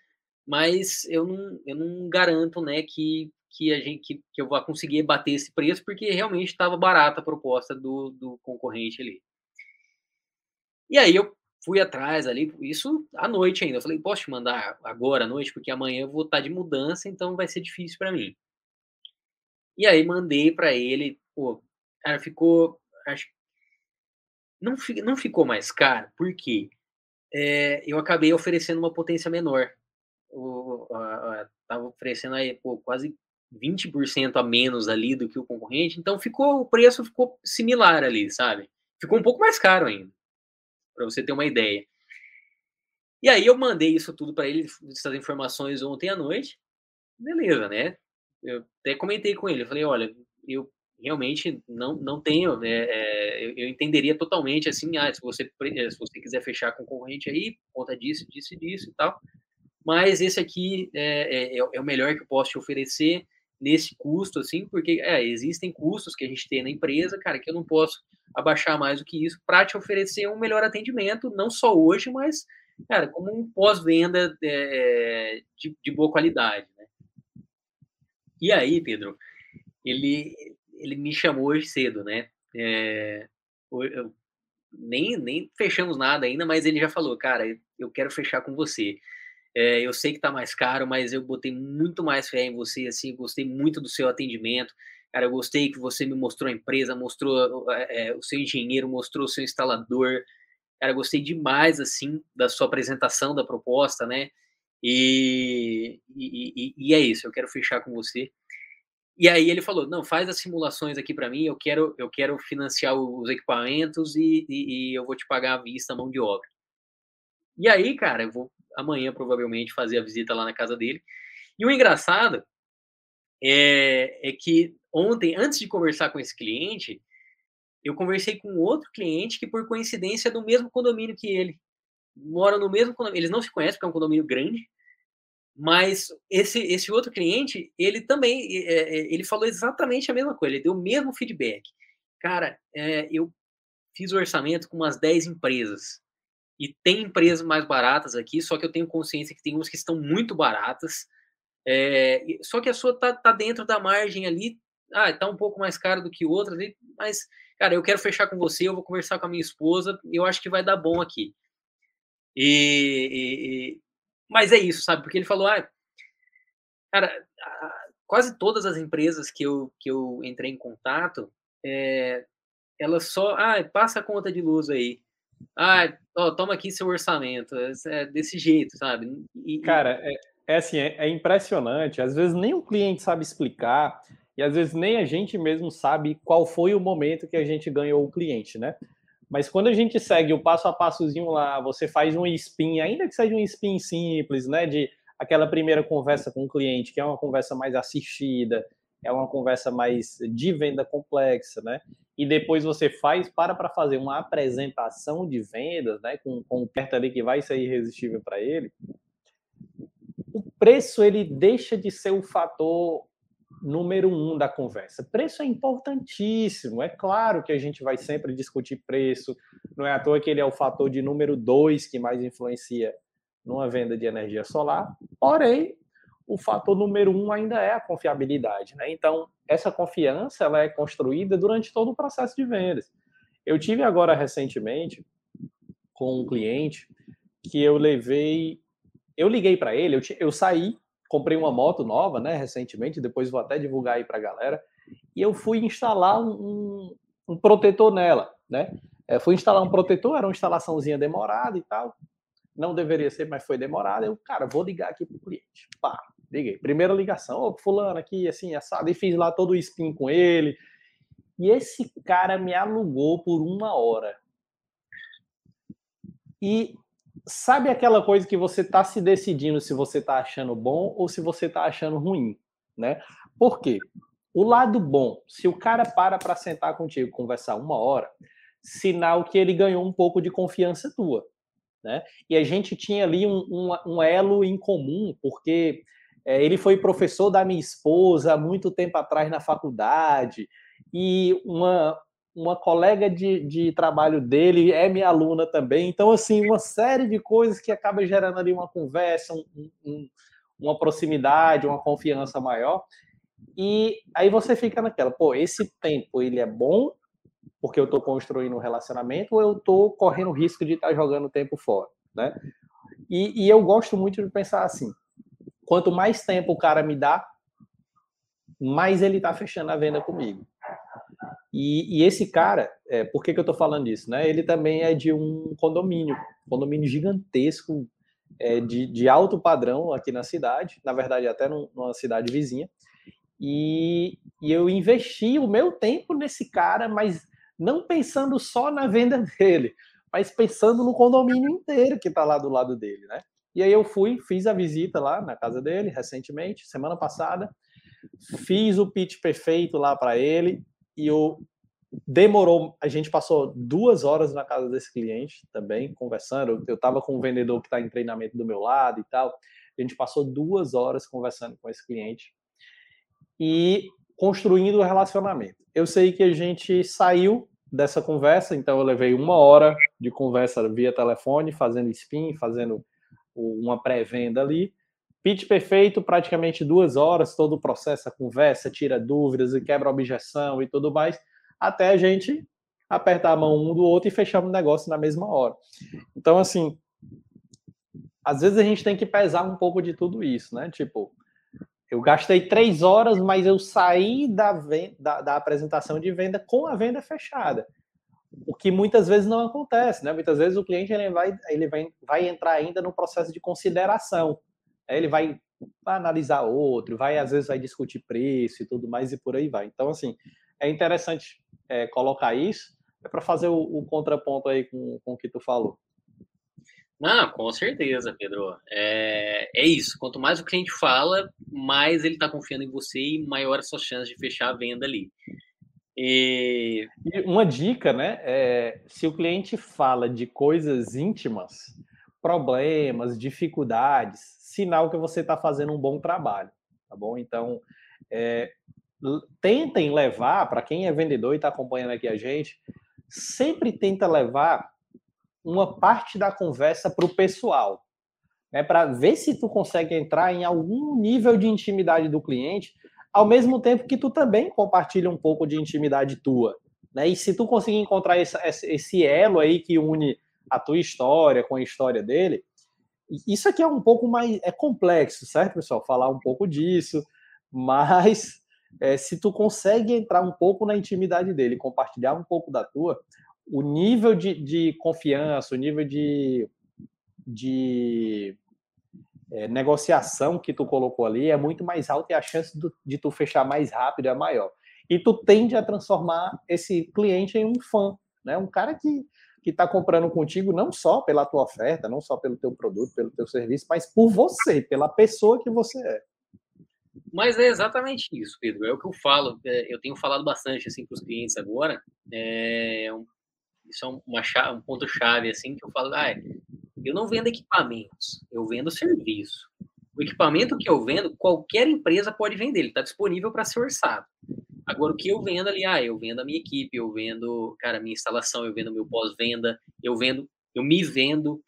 mas eu não, eu não garanto, né, que que a gente que, que eu vá conseguir bater esse preço, porque realmente estava barata a proposta do, do concorrente ali. E aí eu fui atrás ali, isso à noite ainda. Eu falei, posso te mandar agora à noite, porque amanhã eu vou estar de mudança, então vai ser difícil para mim. E aí mandei para ele, pô, cara, ficou, acho, não, não ficou mais caro, porque é, eu acabei oferecendo uma potência menor. Eu, tava oferecendo aí, pô, quase 20% a menos ali do que o concorrente, então ficou o preço ficou similar ali, sabe? Ficou um pouco mais caro ainda para você ter uma ideia. E aí eu mandei isso tudo para ele, essas informações ontem à noite. Beleza, né? Eu até comentei com ele, falei, olha, eu realmente não, não tenho, né, é, eu, eu, entenderia totalmente assim, ah, se você, eh, se você quiser fechar com concorrente aí, conta disso, disso e disso e tal, mas esse aqui é, é, é, o melhor que eu posso te oferecer nesse custo, assim, porque é, existem custos que a gente tem na empresa, cara, que eu não posso abaixar mais do que isso para te oferecer um melhor atendimento, não só hoje, mas, cara, como um pós-venda é, de, de, boa qualidade, né? E aí, Pedro, ele, ele me chamou hoje cedo, né? É, eu, nem, nem fechamos nada ainda, mas ele já falou, cara, eu quero fechar com você. É, eu sei que está mais caro, mas eu botei muito mais fé em você, assim, gostei muito do seu atendimento. Cara, eu gostei que você me mostrou a empresa, mostrou é, o seu engenheiro, mostrou o seu instalador. Cara, eu gostei demais, assim, da sua apresentação da proposta, né? E, e, e, é isso, eu quero fechar com você. E aí ele falou, não, faz as simulações aqui para mim, eu quero, eu quero financiar os equipamentos e, e, e eu vou te pagar à vista mão de obra. E aí, cara, eu vou amanhã provavelmente fazer a visita lá na casa dele. E o engraçado é, é que ontem, antes de conversar com esse cliente, eu conversei com outro cliente que, por coincidência, é do mesmo condomínio que ele. Mora no mesmo condomínio. Eles não se conhecem, porque é um condomínio grande. Mas esse, esse outro cliente, ele também, é, é, ele falou exatamente a mesma coisa. Ele deu o mesmo feedback. Cara, é, eu fiz o orçamento com umas 10 empresas. E tem empresas mais baratas aqui, só que eu tenho consciência que tem umas que estão muito baratas. É, só que a sua tá, tá dentro da margem ali, ah, tá um pouco mais caro do que outras, mas, cara, eu quero fechar com você, eu vou conversar com a minha esposa, eu acho que vai dar bom aqui. E, e mas é isso, sabe? Porque ele falou, ah, cara, quase todas as empresas que eu, que eu entrei em contato, é, elas só, ah, passa a conta de luz aí. Ah, ó, toma aqui seu orçamento. É desse jeito, sabe? E, Cara, é, é assim, é, é, impressionante. Às vezes nem o cliente sabe explicar e às vezes nem a gente mesmo sabe qual foi o momento que a gente ganhou o cliente, né? Mas quando a gente segue o passo a passozinho lá, você faz um spin, ainda que seja um spin simples, né? De aquela primeira conversa com o cliente, que é uma conversa mais assistida, é uma conversa mais de venda complexa, né? E depois você faz, para para fazer uma apresentação de vendas, né? Com, com um perto ali que vai ser irresistível para ele. O preço, ele deixa de ser o fator número um da conversa. Preço é importantíssimo. É claro que a gente vai sempre discutir preço. Não é à toa que ele é o fator de número dois que mais influencia numa venda de energia solar. Porém, o fator número um ainda é a confiabilidade. Né? Então, essa confiança ela é construída durante todo o processo de vendas. Eu tive agora recentemente com um cliente que eu levei, eu liguei para ele, eu, eu saí, comprei uma moto nova, né, recentemente, depois vou até divulgar aí para a galera, e eu fui instalar um, um protetor nela, né? É, fui instalar um protetor, era uma instalaçãozinha demorada e tal, não deveria ser, mas foi demorada. Eu, cara, vou ligar aqui para o cliente. Pá, liguei. Primeira ligação, ô, fulano aqui, assim, assado, e fiz lá todo o spin com ele. E esse cara me alugou por uma hora. E sabe aquela coisa que você tá se decidindo se você tá achando bom ou se você tá achando ruim, né? Por quê? O lado bom, se o cara para para sentar contigo conversar uma hora, sinal que ele ganhou um pouco de confiança tua, né? E a gente tinha ali um, um, um elo em comum, porque É, ele foi professor da minha esposa há muito tempo atrás na faculdade, e uma, uma colega de, de trabalho dele é minha aluna também. Então, assim, uma série de coisas que acaba gerando ali uma conversa, um, um, uma proximidade, uma confiança maior. E aí você fica naquela, pô, esse tempo ele é bom porque eu estou construindo um relacionamento ou eu estou correndo o risco de estar tá jogando tempo fora, né? E, e eu gosto muito de pensar assim, quanto mais tempo o cara me dá, mais ele está fechando a venda comigo. E, e esse cara, é, por que, que eu estou falando isso? Né? Ele também é de um condomínio, condomínio gigantesco, é, de, de alto padrão aqui na cidade, na verdade até numa cidade vizinha. E, e eu investi o meu tempo nesse cara, mas não pensando só na venda *laughs* dele, mas pensando no condomínio inteiro que está lá do lado dele, né? E aí eu fui, fiz a visita lá na casa dele recentemente, semana passada, fiz o pitch perfeito lá para ele e eu demorou, a gente passou duas horas na casa desse cliente também, conversando. Eu estava com um vendedor que está em treinamento do meu lado e tal. A gente passou duas horas conversando com esse cliente e construindo o relacionamento. Eu sei que a gente saiu dessa conversa, então eu levei uma hora de conversa via telefone, fazendo spin, fazendo uma pré-venda ali. Pitch perfeito, praticamente duas horas, todo o processo, a conversa, tira dúvidas e quebra objeção e tudo mais, até a gente apertar a mão um do outro e fechar o negócio na mesma hora. Então, assim, às vezes a gente tem que pesar um pouco de tudo isso, né? Tipo, eu gastei três horas, mas eu saí da, venda, da, da apresentação de venda com a venda fechada o que muitas vezes não acontece, né? Muitas vezes o cliente ele vai, ele vai, vai entrar ainda no processo de consideração. Ele vai, vai analisar outro, vai às vezes vai discutir preço e tudo mais e por aí vai. Então assim é interessante é, colocar isso é para fazer o, o, contraponto aí com, com o que tu falou. Não, com certeza, Pedro. É, é isso. Quanto mais o cliente fala, mais ele está confiando em você e maior a sua chance de fechar a venda ali. E... e uma dica, né? É, se o cliente fala de coisas íntimas, problemas, dificuldades, sinal que você está fazendo um bom trabalho, tá bom? Então, é, tentem levar, para quem é vendedor e está acompanhando aqui a gente, sempre tenta levar uma parte da conversa para o pessoal, né? Para ver se tu consegue entrar em algum nível de intimidade do cliente ao mesmo tempo que tu também compartilha um pouco de intimidade tua. Né? E se tu conseguir encontrar esse, esse elo aí que une a tua história com a história dele, isso aqui é um pouco mais é complexo, certo, pessoal? Falar um pouco disso, *laughs* mas é, se tu consegue entrar um pouco na intimidade dele, compartilhar um pouco da tua, o nível de, de confiança, o nível de, de é, negociação que tu colocou ali é muito mais alta e a chance do, de tu fechar mais rápido é maior. E tu tende a transformar esse cliente em um fã, né? Um cara que que está comprando contigo não só pela tua oferta, não só pelo teu produto, pelo teu serviço, mas por você, pela pessoa que você é. Mas é exatamente isso, Pedro. É o que eu falo. É, eu tenho falado bastante assim para os clientes agora. É, isso é uma chave, um ponto chave assim que eu falo. Ah, eu não vendo equipamentos, eu vendo serviço. O equipamento que eu vendo, qualquer empresa pode vender, ele está disponível para ser orçado. Agora, o que eu vendo ali, ah, eu vendo a minha equipe, eu vendo, cara, a minha instalação, eu vendo meu pós-venda, eu vendo, eu me vendo.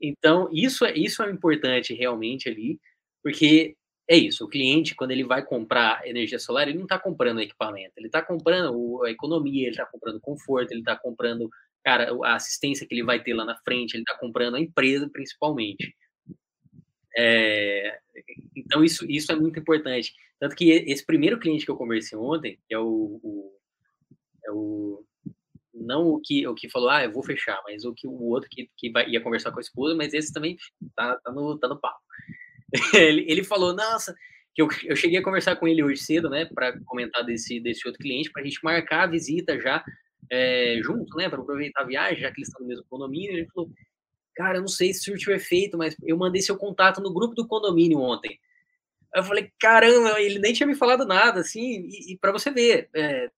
Então, isso é, isso é importante realmente ali, porque é isso, o cliente, quando ele vai comprar energia solar, ele não está comprando equipamento, ele está comprando a economia, ele está comprando conforto, ele está comprando cara, a assistência que ele vai ter lá na frente, ele está comprando a empresa principalmente. É, então isso, isso é muito importante. Tanto que esse primeiro cliente que eu conversei ontem, que é o, o, é o não o que, o que falou, ah, eu vou fechar, mas o que o outro que, que vai, ia conversar com a esposa, mas esse também tá, tá, no, tá no papo. *laughs* ele, ele falou, nossa, que eu, eu cheguei a conversar com ele hoje cedo, né, para comentar desse, desse outro cliente, para a gente marcar a visita já é, junto, né, para aproveitar a viagem, já que eles estão no mesmo condomínio. Ele falou: Cara, eu não sei se surtiu efeito, mas eu mandei seu contato no grupo do condomínio ontem. Eu falei: Caramba, ele nem tinha me falado nada, assim, e, e para você ver, é,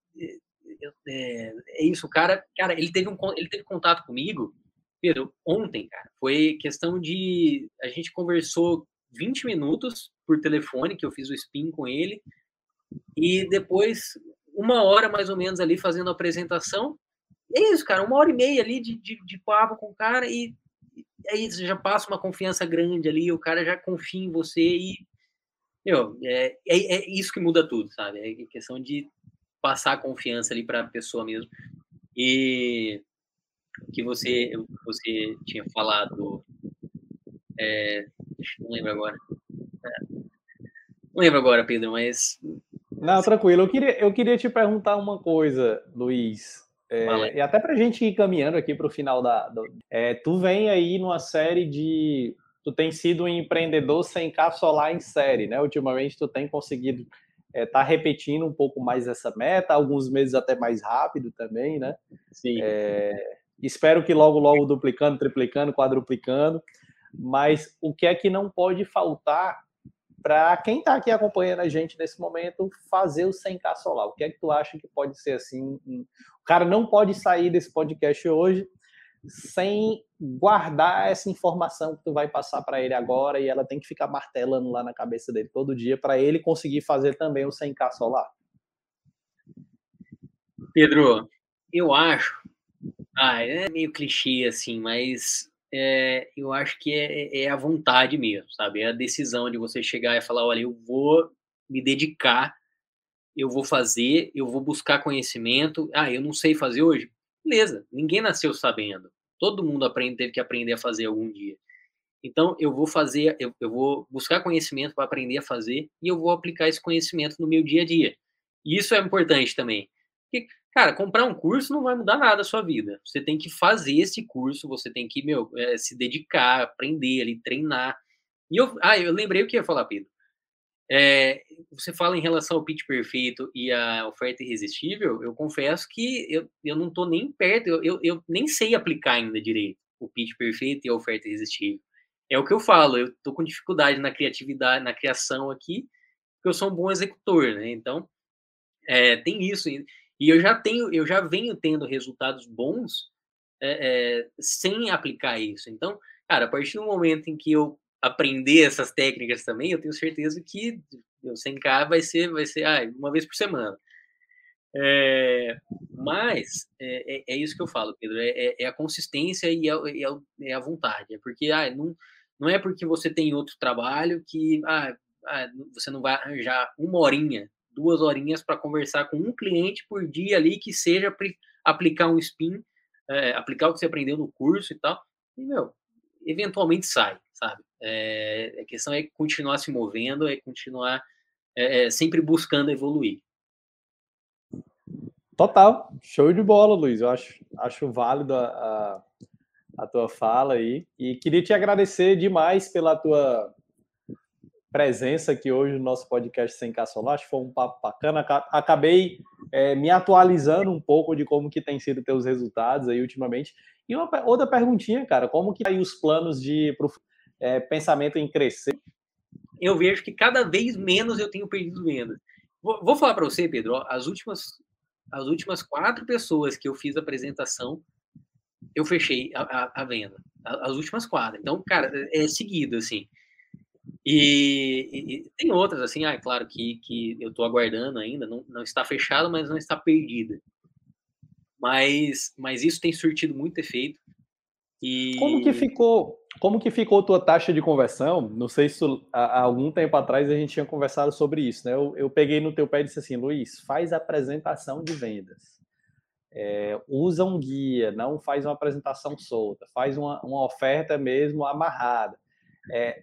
é, é, isso, o cara, cara, ele teve, um, ele teve contato comigo, Pedro, ontem, cara, foi questão de. A gente conversou 20 minutos por telefone, que eu fiz o spin com ele, e depois, uma hora mais ou menos ali fazendo a apresentação. E é isso, cara, uma hora e meia ali de, de, de papo com o cara, e aí você já passa uma confiança grande ali, o cara já confia em você e. Meu, é, é, é isso que muda tudo, sabe? É questão de passar a confiança ali para a pessoa mesmo. E que você, você tinha falado. É, não lembro agora. É, não lembro agora, Pedro, mas. Não, tranquilo. Eu queria, eu queria te perguntar uma coisa, Luiz. É, e até para a gente ir caminhando aqui para o final da. Do, é, tu vem aí numa série de. Tu tem sido um empreendedor sem capsular em série, né? Ultimamente tu tem conseguido estar é, tá repetindo um pouco mais essa meta, alguns meses até mais rápido também, né? Sim. É, espero que logo, logo duplicando, triplicando, quadruplicando. Mas o que é que não pode faltar para quem está aqui acompanhando a gente nesse momento fazer o 100k solar? O que é que tu acha que pode ser assim? O cara não pode sair desse podcast hoje sem guardar essa informação que tu vai passar para ele agora e ela tem que ficar martelando lá na cabeça dele todo dia para ele conseguir fazer também o 100k solar. Pedro, eu acho, ah, é meio clichê assim, mas é, eu acho que é, é, a vontade mesmo, sabe? É a decisão de você chegar e falar, olha, eu vou me dedicar, eu vou fazer, eu vou buscar conhecimento. Ah, eu não sei fazer hoje? Beleza, ninguém nasceu sabendo. Todo mundo aprende, teve que aprender a fazer algum dia. Então, eu vou fazer, eu, eu vou buscar conhecimento para aprender a fazer e eu vou aplicar esse conhecimento no meu dia a dia. E isso é importante também. Porque, Cara, comprar um curso não vai mudar nada a sua vida. Você tem que fazer esse curso, você tem que, meu, é, se dedicar, aprender ali, treinar. E eu, ah, eu lembrei o que ia falar, Pedro. É, você fala em relação ao pitch perfeito e a oferta irresistível, eu confesso que eu, eu não estou nem perto, eu, eu, eu, nem sei aplicar ainda direito o pitch perfeito e a oferta irresistível. É o que eu falo, eu estou com dificuldade na criatividade, na criação aqui, porque eu sou um bom executor, né? Então, é, tem isso. E eu já tenho, eu já venho tendo resultados bons é, é, sem aplicar isso. Então, cara, a partir do momento em que eu aprender essas técnicas também, eu tenho certeza que o 100k vai ser, vai ser ah, uma vez por semana. É, mas é, é, é, isso que eu falo, Pedro, é, é, é a consistência e é, a vontade. É porque ah, não, não é porque você tem outro trabalho que ah, ah, você não vai arranjar uma horinha duas horinhas para conversar com um cliente por dia ali que seja aplicar um spin, é, aplicar o que você aprendeu no curso e tal. E, meu, eventualmente sai, sabe? É, a questão é continuar se movendo, é continuar é, é, sempre buscando evoluir. Total, show de bola, Luiz. Eu acho, acho válido a, a, a tua fala aí. E queria te agradecer demais pela tua presença aqui hoje no nosso podcast Sem Caçolar. Acho que foi um papo bacana. Acabei é, me atualizando um pouco de como que tem sido teus resultados aí ultimamente. E uma outra perguntinha, cara, como que tá aí os planos de pro, é, pensamento em crescer? Eu vejo que cada vez menos eu tenho perdido vendas. Vou, vou falar para você, Pedro, as últimas as últimas quatro pessoas que eu fiz a apresentação, eu fechei a, a, a venda. As últimas quatro. Então, cara, é seguido, assim. E, e, tem outras, assim, ah, é claro que, que eu estou aguardando ainda, não, não está fechado, mas não está perdida. Mas, mas isso tem surtido muito efeito. E... Como que ficou, como que ficou tua taxa de conversão? Não sei se há algum tempo atrás a gente tinha conversado sobre isso, né? Eu, eu peguei no teu pé e disse assim, Luiz, faz apresentação de vendas. É, usa um guia, não faz uma apresentação solta, faz uma, uma oferta mesmo amarrada. É,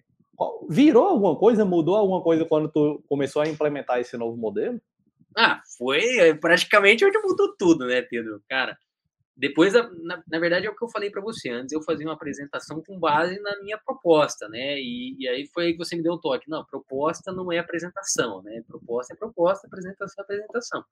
Virou alguma coisa? Mudou alguma coisa quando tu começou a implementar esse novo modelo? Ah, foi é, praticamente onde mudou tudo, né, Pedro? Cara, depois, na, na verdade, é o que eu falei para você. Antes eu fazia uma apresentação com base na minha proposta, né? E, e, aí foi aí que você me deu o toque. Não, proposta não é apresentação, né? Proposta é proposta, apresentação é apresentação.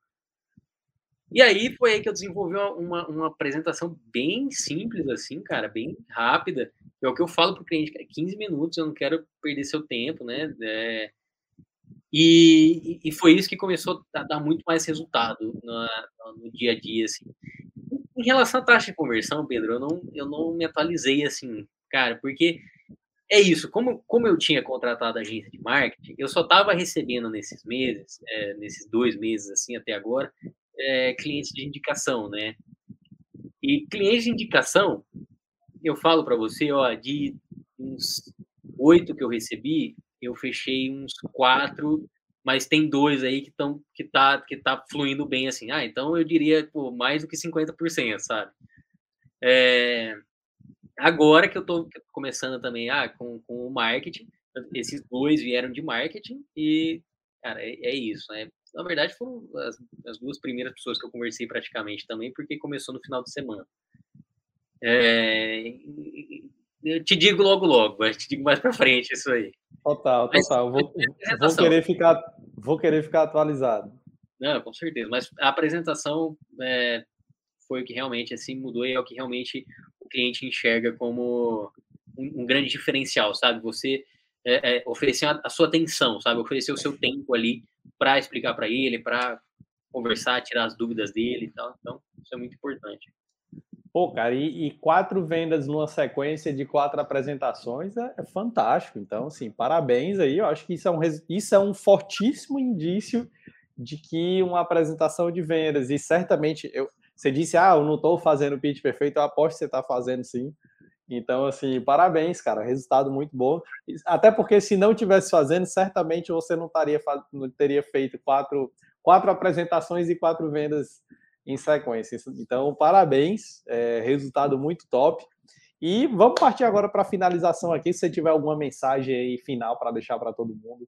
E aí foi aí que eu desenvolvi uma, uma apresentação bem simples, assim, cara, bem rápida. É o que eu falo para o cliente, 15 minutos, eu não quero perder seu tempo, né? É, e, e foi isso que começou a dar muito mais resultado no, no dia a dia, assim. Em relação à taxa de conversão, Pedro, eu não, eu não me atualizei, assim, cara, porque é isso. Como, como eu tinha contratado a agência de marketing, eu só estava recebendo nesses meses, é, nesses dois meses assim até agora, é, clientes de indicação, né? E clientes de indicação, eu falo para você, ó, de uns oito que eu recebi, eu fechei uns quatro, mas tem dois aí que estão que tá que tá fluindo bem assim. Ah, então eu diria pô, mais do que 50%, sabe? É, agora que eu estou começando também ah, com, com o marketing, esses dois vieram de marketing e, cara, é, é isso, né? Na verdade, foram as, as, duas primeiras pessoas que eu conversei praticamente também, porque começou no final de semana. É, eu te digo logo, logo, mas te digo mais para frente isso aí. Total, total. Mas, vou, vou, querer ficar, vou querer ficar atualizado. Não, com certeza. Mas a apresentação é, foi o que realmente assim mudou e é o que realmente o cliente enxerga como um, um grande diferencial, sabe? Você é, é, oferecer a, a, sua atenção, sabe? Oferecer o seu tempo ali para explicar para ele, para conversar, tirar as dúvidas dele e tal. Então, isso é muito importante. Pô, cara, e, e, quatro vendas numa sequência de quatro apresentações é, é, fantástico. Então, assim, parabéns aí. Eu acho que isso é, um, isso é um fortíssimo indício de que uma apresentação de vendas, e certamente, eu, você disse, ah, eu não estou fazendo o pitch perfeito, eu aposto que você está fazendo sim. Então, assim, parabéns, cara, resultado muito bom. Até porque se não tivesse fazendo, certamente você não, taria, não teria feito quatro, quatro apresentações e quatro vendas em sequência. Então, parabéns, é, resultado muito top. E vamos partir agora para a finalização aqui, se você tiver alguma mensagem aí final para deixar para todo mundo.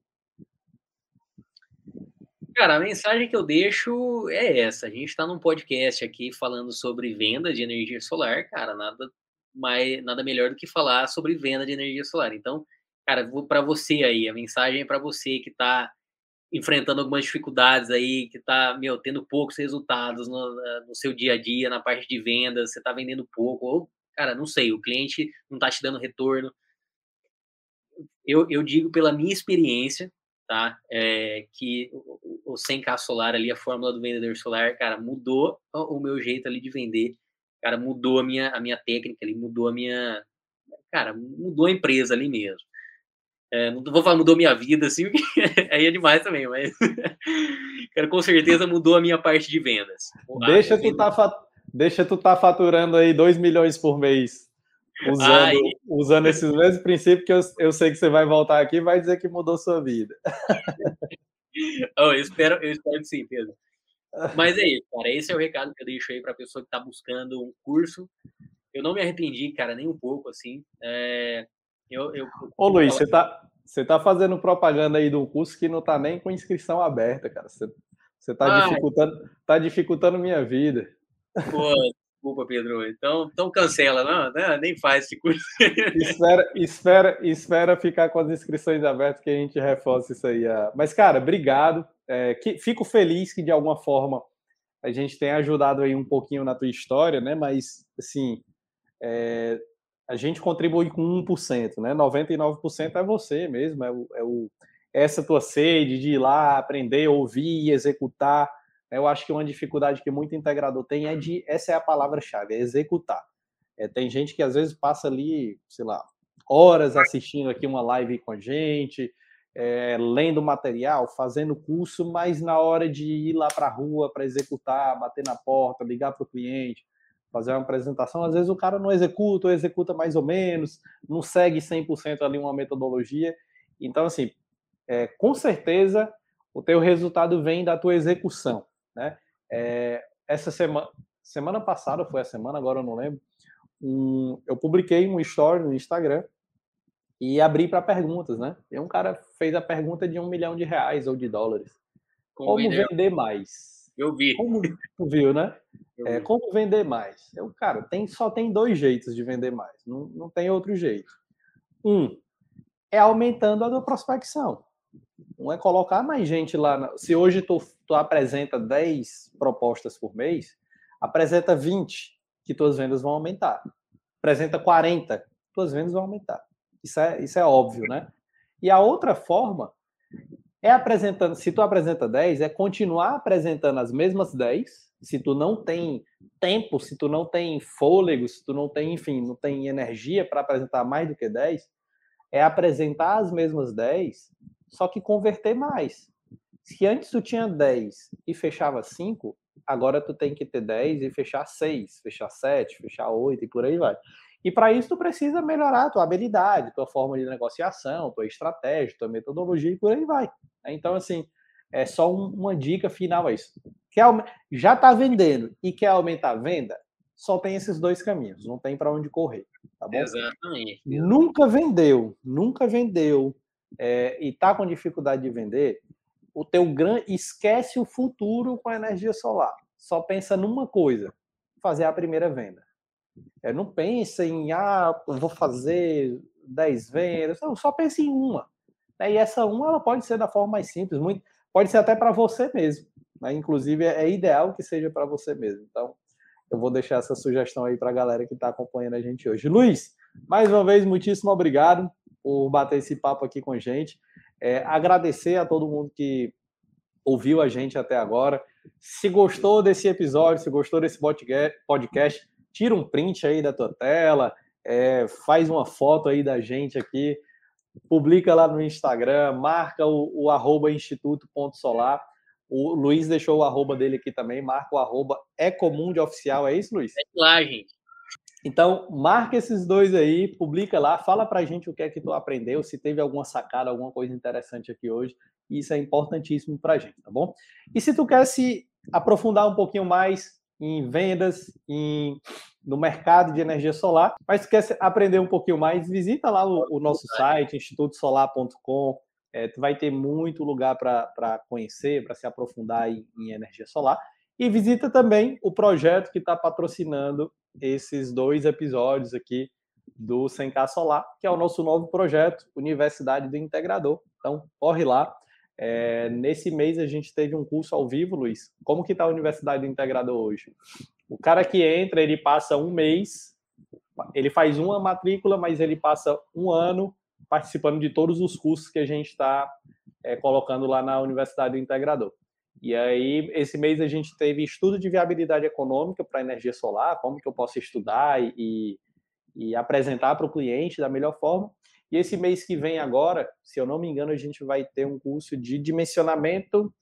Cara, a mensagem que eu deixo é essa. A gente está num podcast aqui falando sobre venda de energia solar, cara, nada mais, nada melhor do que falar sobre venda de energia solar. Então, cara, para você aí, a mensagem é para você que está enfrentando algumas dificuldades aí, que está, tendo poucos resultados no, no, seu dia a dia, na parte de vendas, você está vendendo pouco, ou, cara, não sei, o cliente não está te dando retorno. Eu, eu digo pela minha experiência, tá? É, que o, o 100K solar ali, a fórmula do vendedor solar, cara, mudou o meu jeito ali de vender, cara, mudou a minha, a minha técnica ali, mudou a minha, cara, mudou a empresa ali mesmo. É, não vou falar mudou minha vida, assim, *laughs* aí é demais também, mas *laughs* cara, com certeza mudou a minha parte de vendas. Deixa tu, tá fat... Deixa tu tá faturando aí 2 milhões por mês, usando, usando esses mesmos princípios que eu, eu sei que você vai voltar aqui e vai dizer que mudou sua vida. *laughs* oh, eu, espero, eu espero que sim, Pedro. Mas é isso, cara. Esse é o recado que eu deixo aí para a pessoa que está buscando um curso. Eu não me arrependi, cara, nem um pouco, assim. É, eu, eu, Ô, Luiz, você tá, você tá fazendo propaganda aí de um curso que não tá nem com inscrição aberta, cara. Você, você tá, ah, dificultando, tá dificultando minha vida. Pô, desculpa, Pedro. Então, então cancela, não, não nem faz esse curso. espera, espera, espera ficar com as inscrições abertas que a gente reforça isso aí. Ah. Mas, cara, obrigado. É, que, fico feliz que de alguma forma a gente tenha ajudado aí um pouquinho na tua história, né? Mas, assim, é, a gente contribui com 1%, né? 99% é você mesmo, é, o, é o, essa tua sede de ir lá, aprender, ouvir, executar. Eu acho que uma dificuldade que muito integrador tem é de, essa é a palavra-chave, é executar. É, tem gente que às vezes passa ali, sei lá, horas assistindo aqui uma live com a gente, é, lendo material, fazendo curso, mas na hora de ir lá para a rua para executar, bater na porta, ligar para o cliente, fazer uma apresentação, às vezes o cara não executa ou executa mais ou menos, não segue 100% ali uma metodologia. Então, assim, é, com certeza o teu resultado vem da tua execução, né? É, essa semana, semana passada, foi a semana, agora eu não lembro, um, eu publiquei um story no Instagram e abri para perguntas, né? E um cara fez a pergunta de um milhão de reais ou de dólares. Como, Como vender mais? Eu vi. Como, tu viu, né? É, como vender mais? Eu, cara, tem, só tem dois jeitos de vender mais. Não, não tem outro jeito. Um é aumentando a tua prospecção. Um é colocar mais gente lá. Na... Se hoje tu, tu apresenta 10 propostas por mês, apresenta 20 que tuas vendas vão aumentar. Apresenta 40, tuas vendas vão aumentar. Isso é, isso é óbvio, né? E a outra forma é apresentando, se tu apresenta 10, é continuar apresentando as mesmas 10. Se tu não tem tempo, se tu não tem fôlego, se tu não tem, enfim, não tem energia para apresentar mais do que 10, é apresentar as mesmas 10, só que converter mais. Se antes tu tinha 10 e fechava 5, agora tu tem que ter 10 e fechar 6, fechar 7, fechar 8 e por aí vai. E para isso tu precisa melhorar a tua habilidade, tua forma de negociação, tua estratégia, tua metodologia e por aí vai. Então, assim, é só um, uma dica final a isso. Quer, já está vendendo e quer aumentar a venda? Só tem esses dois caminhos, não tem para onde correr, tá bom? Exatamente. Nunca vendeu, nunca vendeu é, e está com dificuldade de vender, o teu grande esquece o futuro com a energia solar. Só pensa numa coisa: fazer a primeira venda. É, não pensa em ah, vou fazer 10 vendas, não, só pense em uma. Né? E essa uma ela pode ser da forma mais simples, muito, pode ser até para você mesmo. Né? Inclusive, é ideal que seja para você mesmo. Então, eu vou deixar essa sugestão aí para a galera que está acompanhando a gente hoje. Luiz, mais uma vez, muitíssimo obrigado por bater esse papo aqui com a gente. É, agradecer a todo mundo que ouviu a gente até agora. Se gostou desse episódio, se gostou desse podcast, tira um print aí da tua tela, é, faz uma foto aí da gente aqui, publica lá no Instagram, marca o, o arroba instituto.solar. O Luiz deixou o arroba dele aqui também, marca o arroba é comum de oficial, é isso, Luiz? É lá, gente. Então, marca esses dois aí, publica lá, fala pra gente o que é que tu aprendeu, se teve alguma sacada, alguma coisa interessante aqui hoje. Isso é importantíssimo pra gente, tá bom? E se tu quer se aprofundar um pouquinho mais em vendas, em, no mercado de energia solar, mas quer aprender um pouquinho mais, visita lá o, o nosso site, institutosolar.com. É, tu vai ter muito lugar para conhecer, para se aprofundar em, em, energia solar. E visita também o projeto que está patrocinando esses dois episódios aqui do 100K Solar, que é o nosso novo projeto, Universidade do Integrador. Então, corre lá, é, nesse mês a gente teve um curso ao vivo, Luiz. Como que está a Universidade do Integrador hoje? O cara que entra, ele passa um mês, ele faz uma matrícula, mas ele passa um ano participando de todos os cursos que a gente está é, colocando lá na Universidade do Integrador. E aí, esse mês a gente teve estudo de viabilidade econômica para energia solar, como que eu posso estudar e, e apresentar para o cliente da melhor forma. E esse mês que vem agora, se eu não me engano, a gente vai ter um curso de dimensionamento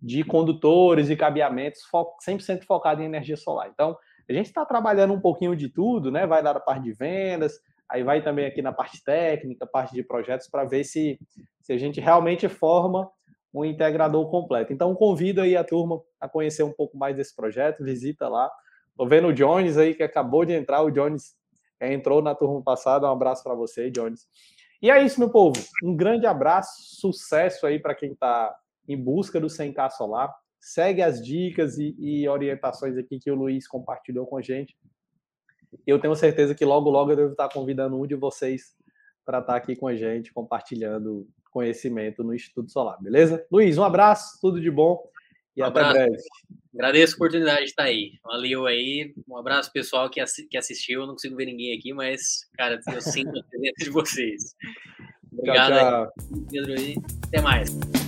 de condutores e cabeamentos 100% focado em energia solar. Então, a gente está trabalhando um pouquinho de tudo, né? Vai lá na parte de vendas, aí vai também aqui na parte técnica, parte de projetos, para ver se, se a gente realmente forma um integrador completo. Então, convido aí a turma a conhecer um pouco mais desse projeto, visita lá. Estou vendo o Jones aí, que acabou de entrar, o Jones é, entrou na turma passada. Um abraço para você, Jones. E é isso, meu povo. Um grande abraço, sucesso aí para quem está em busca do 100K solar. Segue as dicas e, e, orientações aqui que o Luiz compartilhou com a gente. Eu tenho certeza que logo, logo eu devo estar convidando um de vocês para estar aqui com a gente, compartilhando conhecimento no Instituto Solar, beleza? Luiz, um abraço, tudo de bom e um até abraço. breve. Agradeço a oportunidade de estar aí. Valeu aí. Um abraço pessoal que, assi que assistiu. Eu não consigo ver ninguém aqui, mas, cara, eu sinto a presença de vocês. Obrigado, tchau, tchau. Aí, Pedro. Aí. Até mais.